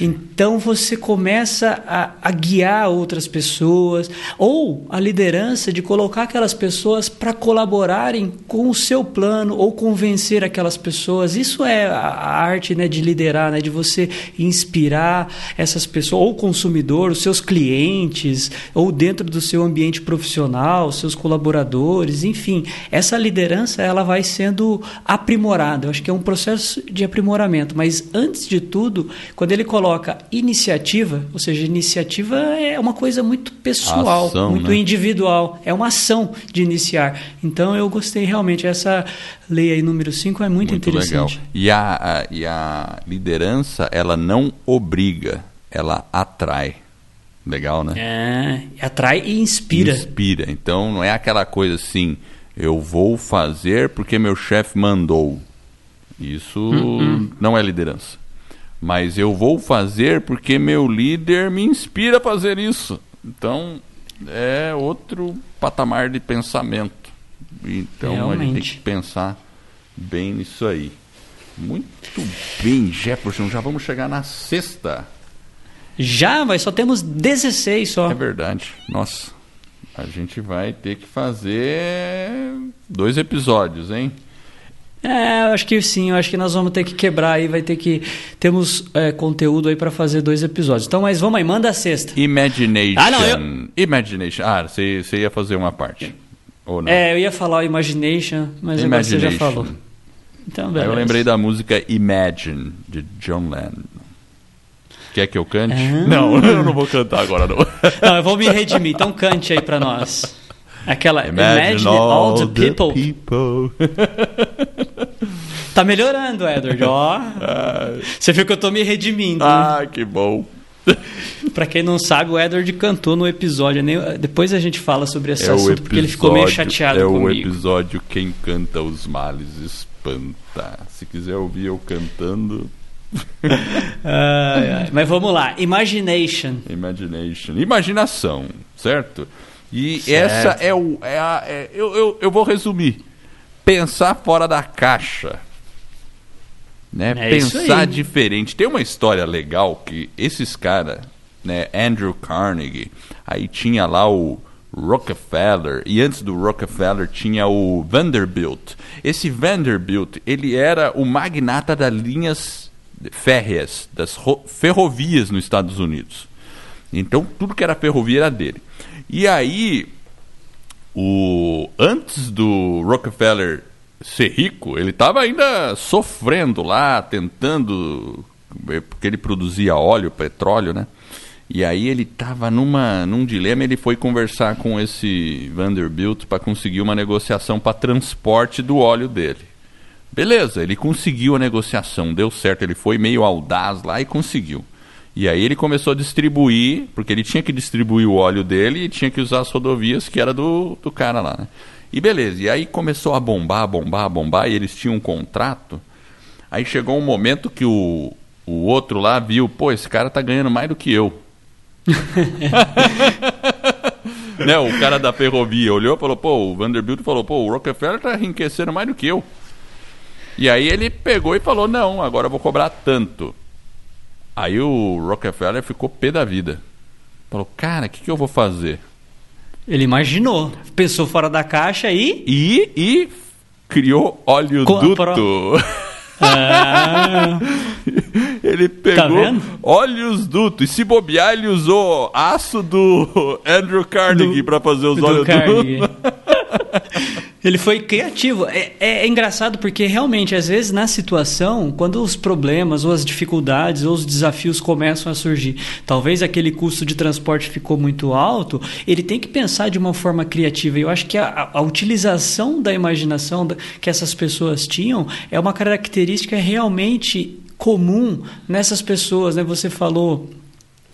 Então você começa a, a, guiar outras pessoas ou a liderança de colocar aquelas pessoas para colaborarem com o seu plano ou convencer aquelas pessoas. Isso é a, arte né, de liderar, né, de você inspirar essas pessoas, ou o consumidor, os seus clientes, ou dentro do seu ambiente profissional, seus colaboradores enfim, essa liderança ela vai sendo aprimorada. Eu acho que é um processo de aprimoramento, mas antes de tudo, quando ele coloca iniciativa, ou seja, iniciativa é uma coisa muito pessoal, ação, muito né? individual, é uma ação de iniciar. Então eu gostei realmente essa lei aí número 5 é muito, muito interessante. Legal. E a, a, e a liderança, ela não obriga, ela atrai. Legal, né? É, atrai e inspira. Inspira. Então não é aquela coisa assim, eu vou fazer porque meu chefe mandou. Isso uh-uh. não é liderança. Mas eu vou fazer porque meu líder me inspira a fazer isso. Então, é outro patamar de pensamento. Então Realmente. a gente tem que pensar bem nisso aí. Muito bem, Jefferson. Já vamos chegar na sexta. Já, mas só temos 16 só. É verdade. Nossa, a gente vai ter que fazer dois episódios, hein? É, eu acho que sim, eu acho que nós vamos ter que quebrar aí, vai ter que. Temos é, conteúdo aí para fazer dois episódios. Então, mas vamos aí, manda a sexta. Imagination. Ah, não, eu... Imagination. Ah, você, ia fazer uma parte. Ou não? É, eu ia falar o Imagination, mas agora você já falou. Então, beleza. Aí eu lembrei da música Imagine, de John Lennon. Quer que eu cante? Ah. Não, [laughs] eu não vou cantar agora, não. [laughs] Não, eu vou me redimir. Então cante aí pra nós. Aquela Imagine, Imagine all, all, the, the people. people. tá melhorando, Edward. Ó. Você viu que eu tô me redimindo. Ah, que bom. pra quem não sabe, o Edward cantou no episódio. Depois a gente fala sobre esse é assunto, episódio, porque ele ficou meio chateado é comigo. É o episódio Quem Canta os Males Espanta. Se quiser ouvir eu cantando, [laughs] Mas vamos lá, imagination. Imagination, imaginação, certo? E certo. essa é o. É a, é, eu, eu, eu vou resumir. Pensar fora da caixa. Né? É Pensar diferente. Tem uma história legal que esses caras, né, Andrew Carnegie, aí tinha lá o Rockefeller, e antes do Rockefeller tinha o Vanderbilt. Esse Vanderbilt, ele era o magnata das linhas férreas, das ferrovias nos Estados Unidos. Então, tudo que era ferrovia era dele. E aí, o antes do Rockefeller ser rico, ele estava ainda sofrendo lá, tentando, porque ele produzia óleo, petróleo, né? E aí ele estava numa num dilema, ele foi conversar com esse Vanderbilt para conseguir uma negociação para transporte do óleo dele. Beleza, ele conseguiu a negociação, deu certo, ele foi meio audaz lá e conseguiu. E aí ele começou a distribuir, porque ele tinha que distribuir o óleo dele e tinha que usar as rodovias que era do, do cara lá, né? E beleza, e aí começou a bombar, bombar, bombar, e eles tinham um contrato. Aí chegou um momento que o, o outro lá viu, pô, esse cara tá ganhando mais do que eu. [laughs] né, o cara da ferrovia olhou e falou, pô, o Vanderbilt falou, pô, o Rockefeller tá enriquecendo mais do que eu. E aí ele pegou e falou: Não, agora eu vou cobrar tanto. Aí o Rockefeller ficou pé da vida. Falou: Cara, o que, que eu vou fazer? Ele imaginou, pensou fora da caixa e. E, e criou oleoduto. [laughs] Ah. ele pegou tá óleos duto e se bobear ele usou aço do [laughs] Andrew Carnegie para fazer os oleodutos. [laughs] Ele foi criativo. É, é, é, engraçado porque realmente, às vezes, na situação, quando os problemas, ou as dificuldades, ou os desafios começam a surgir, talvez aquele custo de transporte ficou muito alto, ele tem que pensar de uma forma criativa. E eu acho que a, a utilização da imaginação que essas pessoas tinham é uma característica realmente comum nessas pessoas. Né? Você falou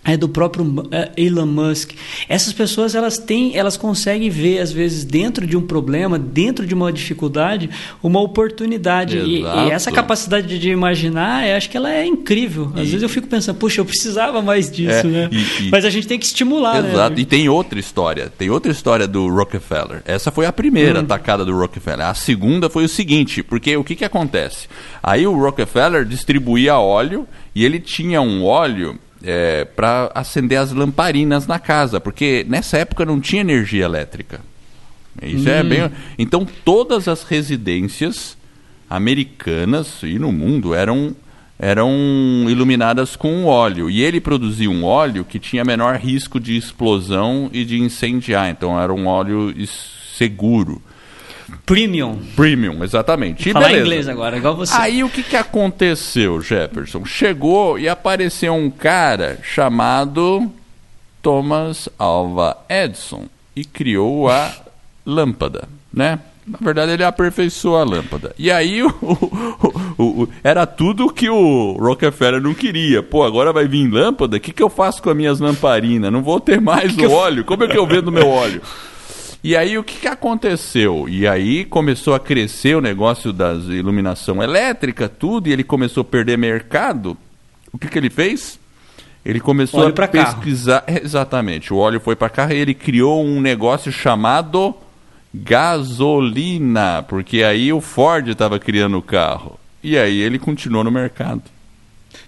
é do próprio é, Elon Musk. Essas pessoas elas têm, elas conseguem ver às vezes dentro de um problema, dentro de uma dificuldade, uma oportunidade. E, e, essa capacidade de imaginar, eu acho que ela é incrível. Às e... vezes eu fico pensando, puxa, eu precisava mais disso, é, né? E, Mas a gente tem que estimular, né, Exato. Né? E tem outra história, tem outra história do Rockefeller. Essa foi a primeira hum. atacada do Rockefeller. A segunda foi o seguinte, porque o que que acontece? Aí o Rockefeller distribuía óleo e ele tinha um óleo é, para acender as lamparinas na casa, porque nessa época não tinha energia elétrica. Isso hum. é bem. Então todas as residências americanas e no mundo eram eram iluminadas com óleo e ele produzia um óleo que tinha menor risco de explosão e de incendiar. Então era um óleo seguro. Premium. Premium, exatamente. Vou falar beleza. inglês agora, igual você. Aí o que, que aconteceu, Jefferson? Chegou e apareceu um cara chamado Thomas Alva Edison e criou a lâmpada, né? Na verdade, ele aperfeiçoou a lâmpada. E aí, [laughs] o, o, o, era tudo que o Rockefeller não queria. Pô, agora vai vir lâmpada? O que, que eu faço com as minhas lamparinas? Não vou ter mais [laughs] o óleo. Como é que eu vendo meu óleo? E aí o que, que aconteceu? E aí começou a crescer o negócio das iluminação elétrica, tudo, e ele começou a perder mercado. O que, que ele fez? ele começou óleo a pesquisar. Carro. [laughs] Exatamente, o óleo foi para carro e ele criou um negócio chamado gasolina, porque aí o Ford estava criando o carro. E aí ele continuou no mercado.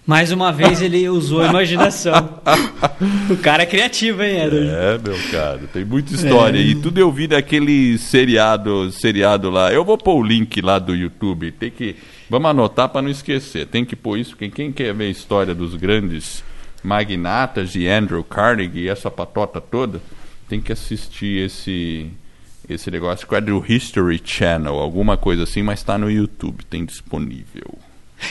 Mais uma vez ele usou a imaginação. [laughs] o cara é criativo, hein, Edward? É, meu cara, tem muita história. É. E tudo eu vi daquele seriado, seriado lá. Eu vou pôr o link lá do YouTube. Tem que. Vamos anotar para não esquecer. Tem que pôr isso. Quem, quem quer ver a história dos grandes magnatas de Andrew Carnegie e essa patota toda, tem que assistir esse esse negócio que é do History Channel, alguma coisa assim, mas está no YouTube, tem disponível.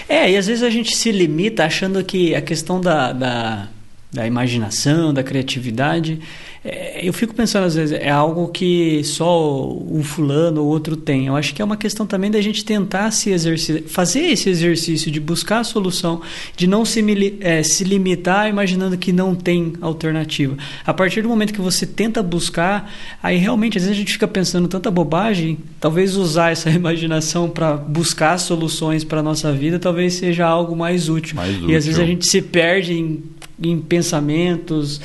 É, e às vezes a gente se limita achando que a questão da, da, da imaginação, da criatividade, eu fico pensando às vezes, é algo que só um fulano ou outro tem. Eu acho que é uma questão também da gente tentar se exercitar, fazer esse exercício de buscar a solução, de não se, é, se limitar imaginando que não tem alternativa. A partir do momento que você tenta buscar, aí realmente às vezes a gente fica pensando tanta bobagem, talvez usar essa [laughs] imaginação para buscar soluções para a nossa vida talvez seja algo mais útil. mais útil. E às vezes a gente se perde em, em pensamentos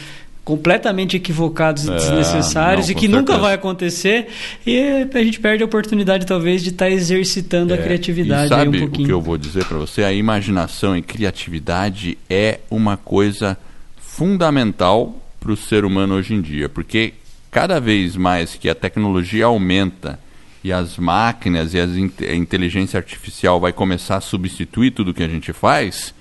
completamente equivocados e é, desnecessários não, e que certeza. nunca vai acontecer e a gente perde a oportunidade talvez de estar tá exercitando é, a criatividade e sabe um pouquinho. o que eu vou dizer para você a imaginação e criatividade é uma coisa fundamental para o ser humano hoje em dia porque cada vez mais que a tecnologia aumenta e as máquinas e a inteligência artificial vai começar a substituir tudo que a gente faz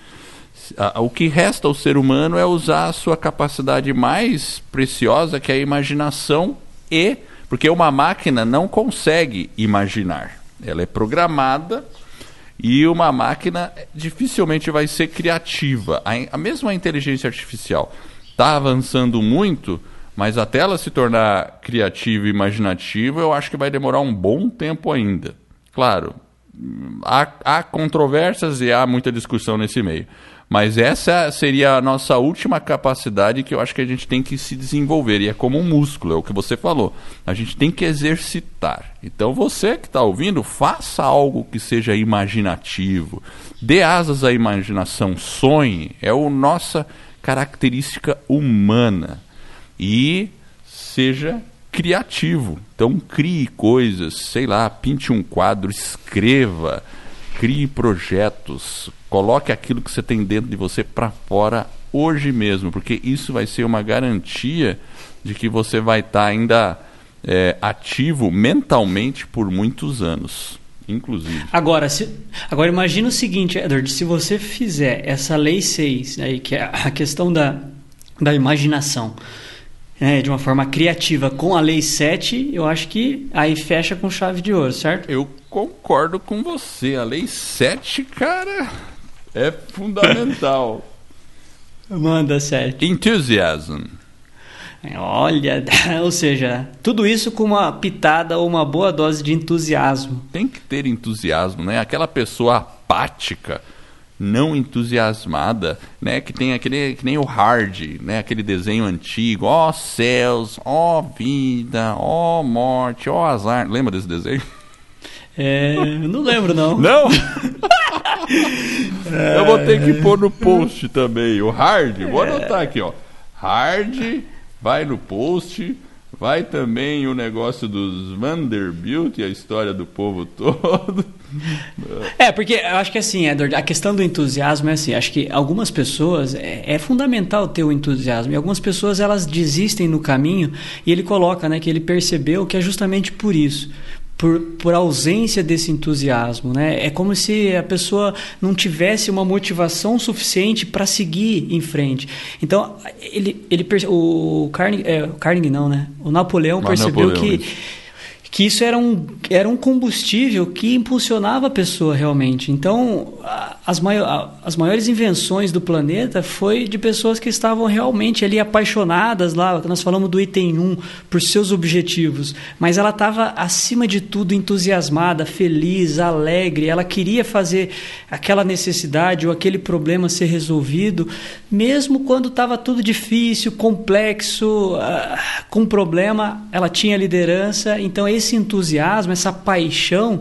o que resta ao ser humano é usar a sua capacidade mais preciosa, que é a imaginação e porque uma máquina não consegue imaginar. Ela é programada e uma máquina dificilmente vai ser criativa. A, a mesma inteligência artificial está avançando muito, mas até ela se tornar criativa e imaginativa, eu acho que vai demorar um bom tempo ainda. Claro, há, há controvérsias e há muita discussão nesse meio. Mas essa seria a nossa última capacidade que eu acho que a gente tem que se desenvolver. E é como um músculo, é o que você falou. A gente tem que exercitar. Então você que está ouvindo, faça algo que seja imaginativo. Dê asas à imaginação, sonhe. É a nossa característica humana. E seja criativo. Então crie coisas, sei lá, pinte um quadro, escreva crie projetos, coloque aquilo que você tem dentro de você para fora hoje mesmo, porque isso vai ser uma garantia de que você vai estar tá ainda é, ativo mentalmente por muitos anos, inclusive. Agora, se, agora imagina o seguinte, Edward, se você fizer essa lei 6, né, que é a questão da, da imaginação, é, de uma forma criativa com a Lei 7, eu acho que aí fecha com chave de ouro, certo? Eu concordo com você. A Lei 7, cara, é fundamental. [laughs] Manda 7. Enthusiasm. Olha, [laughs] ou seja, tudo isso com uma pitada ou uma boa dose de entusiasmo. Tem que ter entusiasmo, né? Aquela pessoa apática não entusiasmada, né? Que tem aquele que nem o Hard, né? Aquele desenho antigo, ó oh, céus, ó oh, vida, ó oh, morte, ó azar. Lembra desse desenho? É, não lembro não. [laughs] Não? [laughs] Eu vou ter que pôr no post também. O Hard, vou anotar aqui, ó. Hard, vai no post Vai também o negócio dos Vanderbilt e a história do povo todo. É, porque eu acho que assim, Edward, a questão do entusiasmo é assim, acho que algumas pessoas, é, é, fundamental ter o entusiasmo, e algumas pessoas elas desistem no caminho, e ele coloca né, que ele percebeu que é justamente por isso por, por ausência desse entusiasmo, né? É como se a pessoa não tivesse uma motivação suficiente para seguir em frente. Então, ele, ele o Carnegie, é, o Carnegie não, né? O Napoleão percebeu Napoleão, que isso que isso era um, era um combustível que impulsionava a pessoa realmente. Então, as, maior, as maiores invenções do planeta foi de pessoas que estavam realmente ali apaixonadas lá, nós falamos do item 1, por seus objetivos, mas ela estava acima de tudo entusiasmada, feliz, alegre, ela queria fazer aquela necessidade ou aquele problema ser resolvido, mesmo quando estava tudo difícil, complexo, uh, com problema, ela tinha liderança, então esse entusiasmo, essa paixão,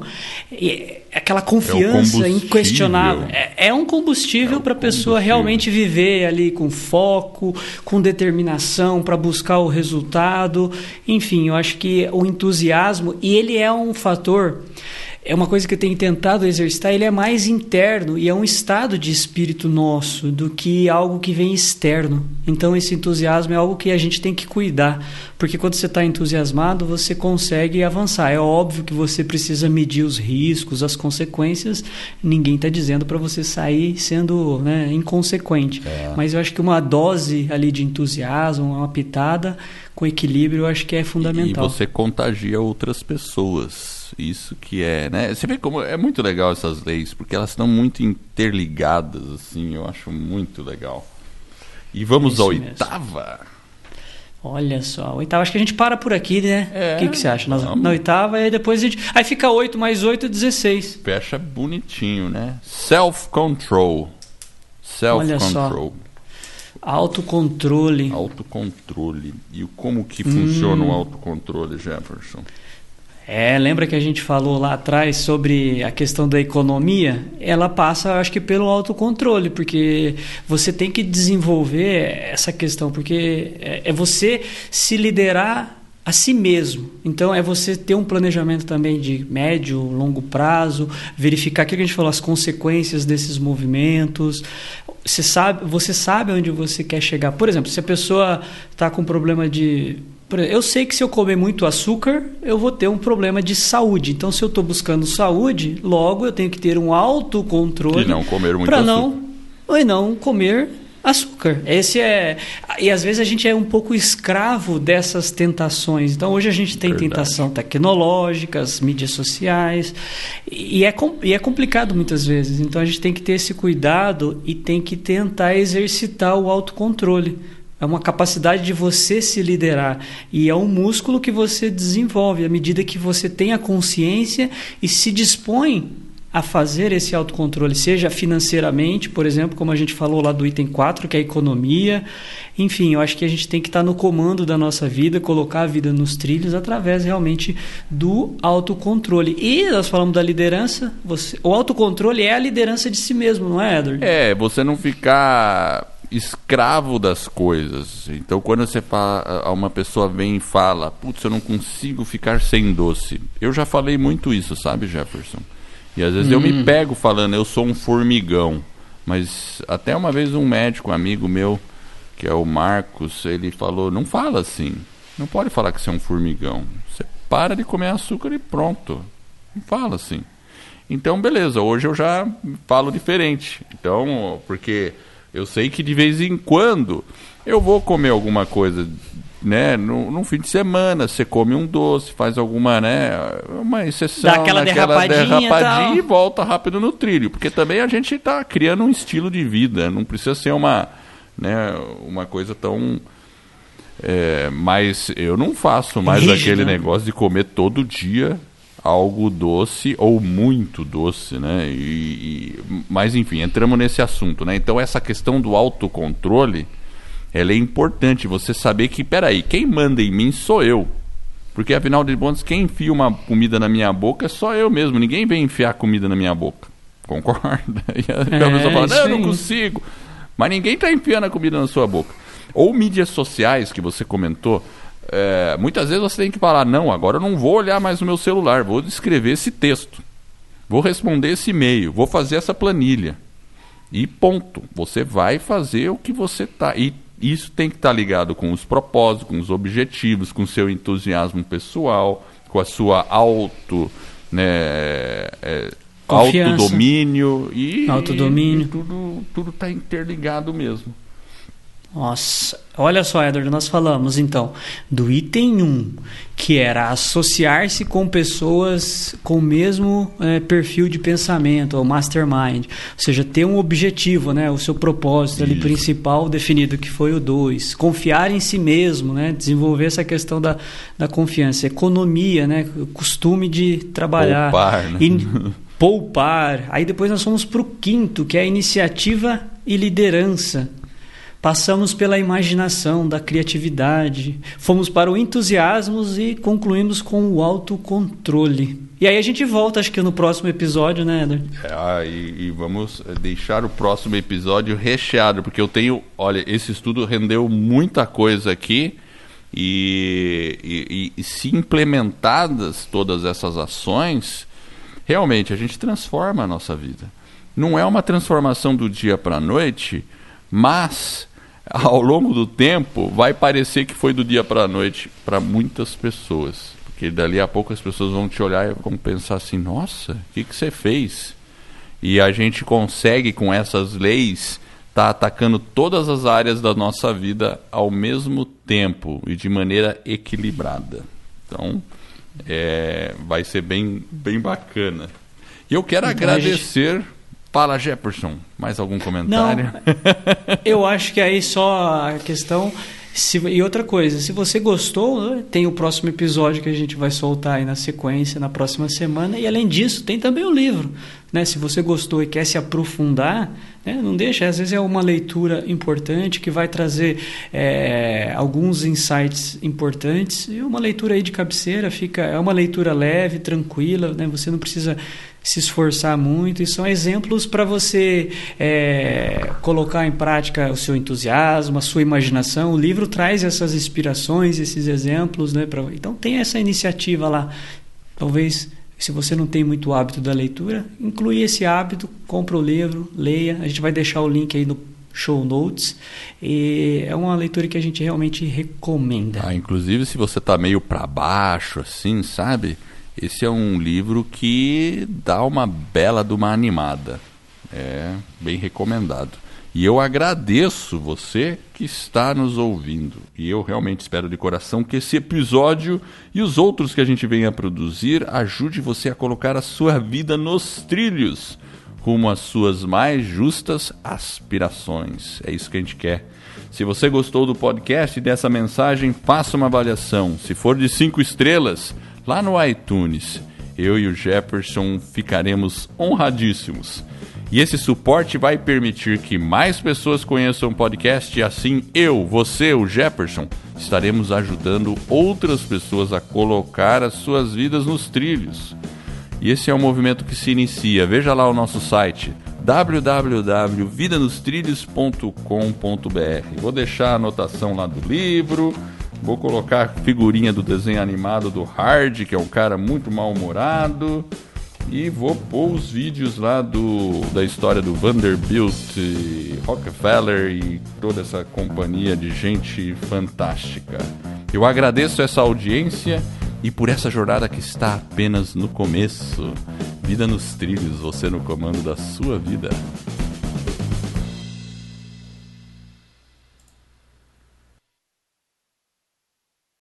aquela confiança é inquestionável. É, é, um combustível é para a pessoa realmente viver ali com foco, com determinação para buscar o resultado. Enfim, eu acho que o entusiasmo, e ele é um fator é uma coisa que eu tenho tentado exercitar, ele é mais interno e é um estado de espírito nosso do que algo que vem externo. Então esse entusiasmo é algo que a gente tem que cuidar, porque quando você está entusiasmado, você consegue avançar. É óbvio que você precisa medir os riscos, as consequências. Ninguém está dizendo para você sair sendo né, inconsequente. É. Mas eu acho que uma dose ali de entusiasmo, uma pitada com equilíbrio, eu acho que é fundamental. E você contagia outras pessoas isso que é, né? Você vê como é muito legal essas leis, porque elas estão muito interligadas, assim, eu acho muito legal. E vamos isso à oitava. Mesmo. Olha só, oitava, acho que a gente para por aqui, né? É, o que, que você acha? Na, na oitava, e depois a gente. Aí fica 8 mais 8, 16. Fecha bonitinho, né? Self-control. Self-control. Autocontrole. Autocontrole. E como que funciona hum. o autocontrole, Jefferson? É, lembra que a gente falou lá atrás sobre a questão da economia? Ela passa, acho que, pelo autocontrole, porque você tem que desenvolver essa questão, porque é, é você se liderar a si mesmo. Então é você ter um planejamento também de médio, longo prazo, verificar o que a gente falou, as consequências desses movimentos. Você sabe, você sabe onde você quer chegar. Por exemplo, se a pessoa está com problema de eu sei que se eu comer muito açúcar, eu vou ter um problema de saúde. Então, se eu estou buscando saúde, logo eu tenho que ter um autocontrole. E não comer muito açúcar. Não, e não comer açúcar. Esse é e às vezes a gente é um pouco escravo dessas tentações. Então hoje a gente tem Verdade. tentação tecnológica, as mídias sociais e é, e é complicado muitas vezes. Então a gente tem que ter esse cuidado e tem que tentar exercitar o autocontrole. É uma capacidade de você se liderar. E é um músculo que você desenvolve à medida que você tem a consciência e se dispõe a fazer esse autocontrole, seja financeiramente, por exemplo, como a gente falou lá do item 4, que é a economia. Enfim, eu acho que a gente tem que estar no comando da nossa vida, colocar a vida nos trilhos através realmente do autocontrole. E nós falamos da liderança, você, o autocontrole é a liderança de si mesmo, não é, Edward? É, você não ficar escravo das coisas. Então, quando você fala, uma pessoa vem e fala, putz, eu não consigo ficar sem doce. Eu já falei muito isso, sabe, Jefferson? E às vezes hum. eu me hum. pego falando, eu sou um formigão. Mas até uma vez um médico, um amigo meu, que é o Marcos, ele falou, não fala assim. Não pode falar que você é um formigão. Você para de comer açúcar e pronto. Não fala assim. Então, beleza, hoje eu já falo diferente. Então, porque eu sei que de vez em quando eu vou comer alguma coisa, né? No, no fim de semana, você come um doce, faz alguma, né? Uma exceção, Dá aquela derrapadinha, derrapadinha e volta rápido no trilho. Porque também a gente está criando um estilo de vida. Não precisa ser uma, né, uma coisa tão. É, mas eu não faço mais Rígido. aquele negócio de comer todo dia algo doce ou muito doce, né? E, e, mas enfim, entramos nesse assunto, né? Então essa questão do autocontrole, ela é importante. Você saber que, peraí, quem manda em mim sou eu. Porque afinal de contas, quem enfia uma comida na minha boca é só eu mesmo. Ninguém vem enfiar comida na minha boca. Concorda? [laughs] E a é, pessoa fala, não, eu não consigo. Mas ninguém está enfiando a comida na sua boca. Ou mídias sociais que você comentou. É, muitas vezes você tem que falar: não, agora eu não vou olhar mais o meu celular, vou escrever esse texto, vou responder esse e-mail, vou fazer essa planilha. E ponto. Você vai fazer o que você está. E isso tem que estar tá ligado com os propósitos, com os objetivos, com o seu entusiasmo pessoal, com a sua auto. Né, é, autodomínio e, autodomínio. E tudo está interligado mesmo. Nossa, olha só, Edward, nós falamos então do item 1, que era associar-se com pessoas com o mesmo é, perfil de pensamento, ou mastermind, ou seja, ter um objetivo, né, o seu propósito ali principal definido, que foi o 2. Confiar em si mesmo, né, desenvolver essa questão da, da confiança. Economia, né, costume de trabalhar. Poupar, né? E, poupar. Aí depois nós fomos para o quinto, que é a iniciativa e liderança Passamos pela imaginação, da criatividade, fomos para o entusiasmo e concluímos com o autocontrole. E aí a gente volta, acho que no próximo episódio, né, Eder? É, e, e, vamos deixar o próximo episódio recheado, porque eu tenho, olha, esse estudo rendeu muita coisa aqui. E, e, e se implementadas todas essas ações, realmente a gente transforma a nossa vida. Não é uma transformação do dia para a noite, mas ao longo do tempo vai parecer que foi do dia para a noite para muitas pessoas. Porque dali a pouco as pessoas vão te olhar e vão pensar assim: nossa, o que, que você fez? E a gente consegue, com essas leis, estar tá atacando todas as áreas da nossa vida ao mesmo tempo e de maneira equilibrada. Então, é, vai ser bem, bem bacana. E eu quero então, agradecer. Gente... Fala, Jefferson. Mais algum comentário? Não, eu acho que aí só a questão. Se, e outra coisa, se você gostou, né, tem o próximo episódio que a gente vai soltar aí na sequência, na próxima semana. E além disso, tem também o livro. Né? Se você gostou e quer se aprofundar, né? não deixa. Às vezes é uma leitura importante que vai trazer é, alguns insights importantes. E uma leitura aí de cabeceira fica é uma leitura leve, tranquila. Né? Você não precisa se esforçar muito e são exemplos para você é, colocar em prática o seu entusiasmo, a sua imaginação. O livro traz essas inspirações, esses exemplos, né? Pra, então tem essa iniciativa lá. Talvez se você não tem muito hábito da leitura, inclui esse hábito, compra o livro, leia. A gente vai deixar o link aí no show notes. E é uma leitura que a gente realmente recomenda. Ah, inclusive, se você está meio para baixo, assim, sabe? Esse é um livro que dá uma bela de uma animada. É bem recomendado. E eu agradeço você que está nos ouvindo. E eu realmente espero de coração que esse episódio e os outros que a gente venha a produzir ajude você a colocar a sua vida nos trilhos rumo às suas mais justas aspirações. É isso que a gente quer. Se você gostou do podcast e dessa mensagem, faça uma avaliação. Se for de cinco estrelas, lá no iTunes, eu e o Jefferson ficaremos honradíssimos. E esse suporte vai permitir que mais pessoas conheçam o podcast e assim eu, você, o Jefferson, estaremos ajudando outras pessoas a colocar as suas vidas nos trilhos. E esse é um movimento que se inicia. Veja lá o nosso site www.vidanostrilhos.com.br. Vou deixar a anotação lá do livro, vou colocar a figurinha do desenho animado do Hard, que é um cara muito mal-humorado. E vou pôr os vídeos lá do, da história do Vanderbilt, Rockefeller e toda essa companhia de gente fantástica. Eu agradeço essa audiência e por essa jornada que está apenas no começo. Vida nos trilhos, você no comando da sua vida.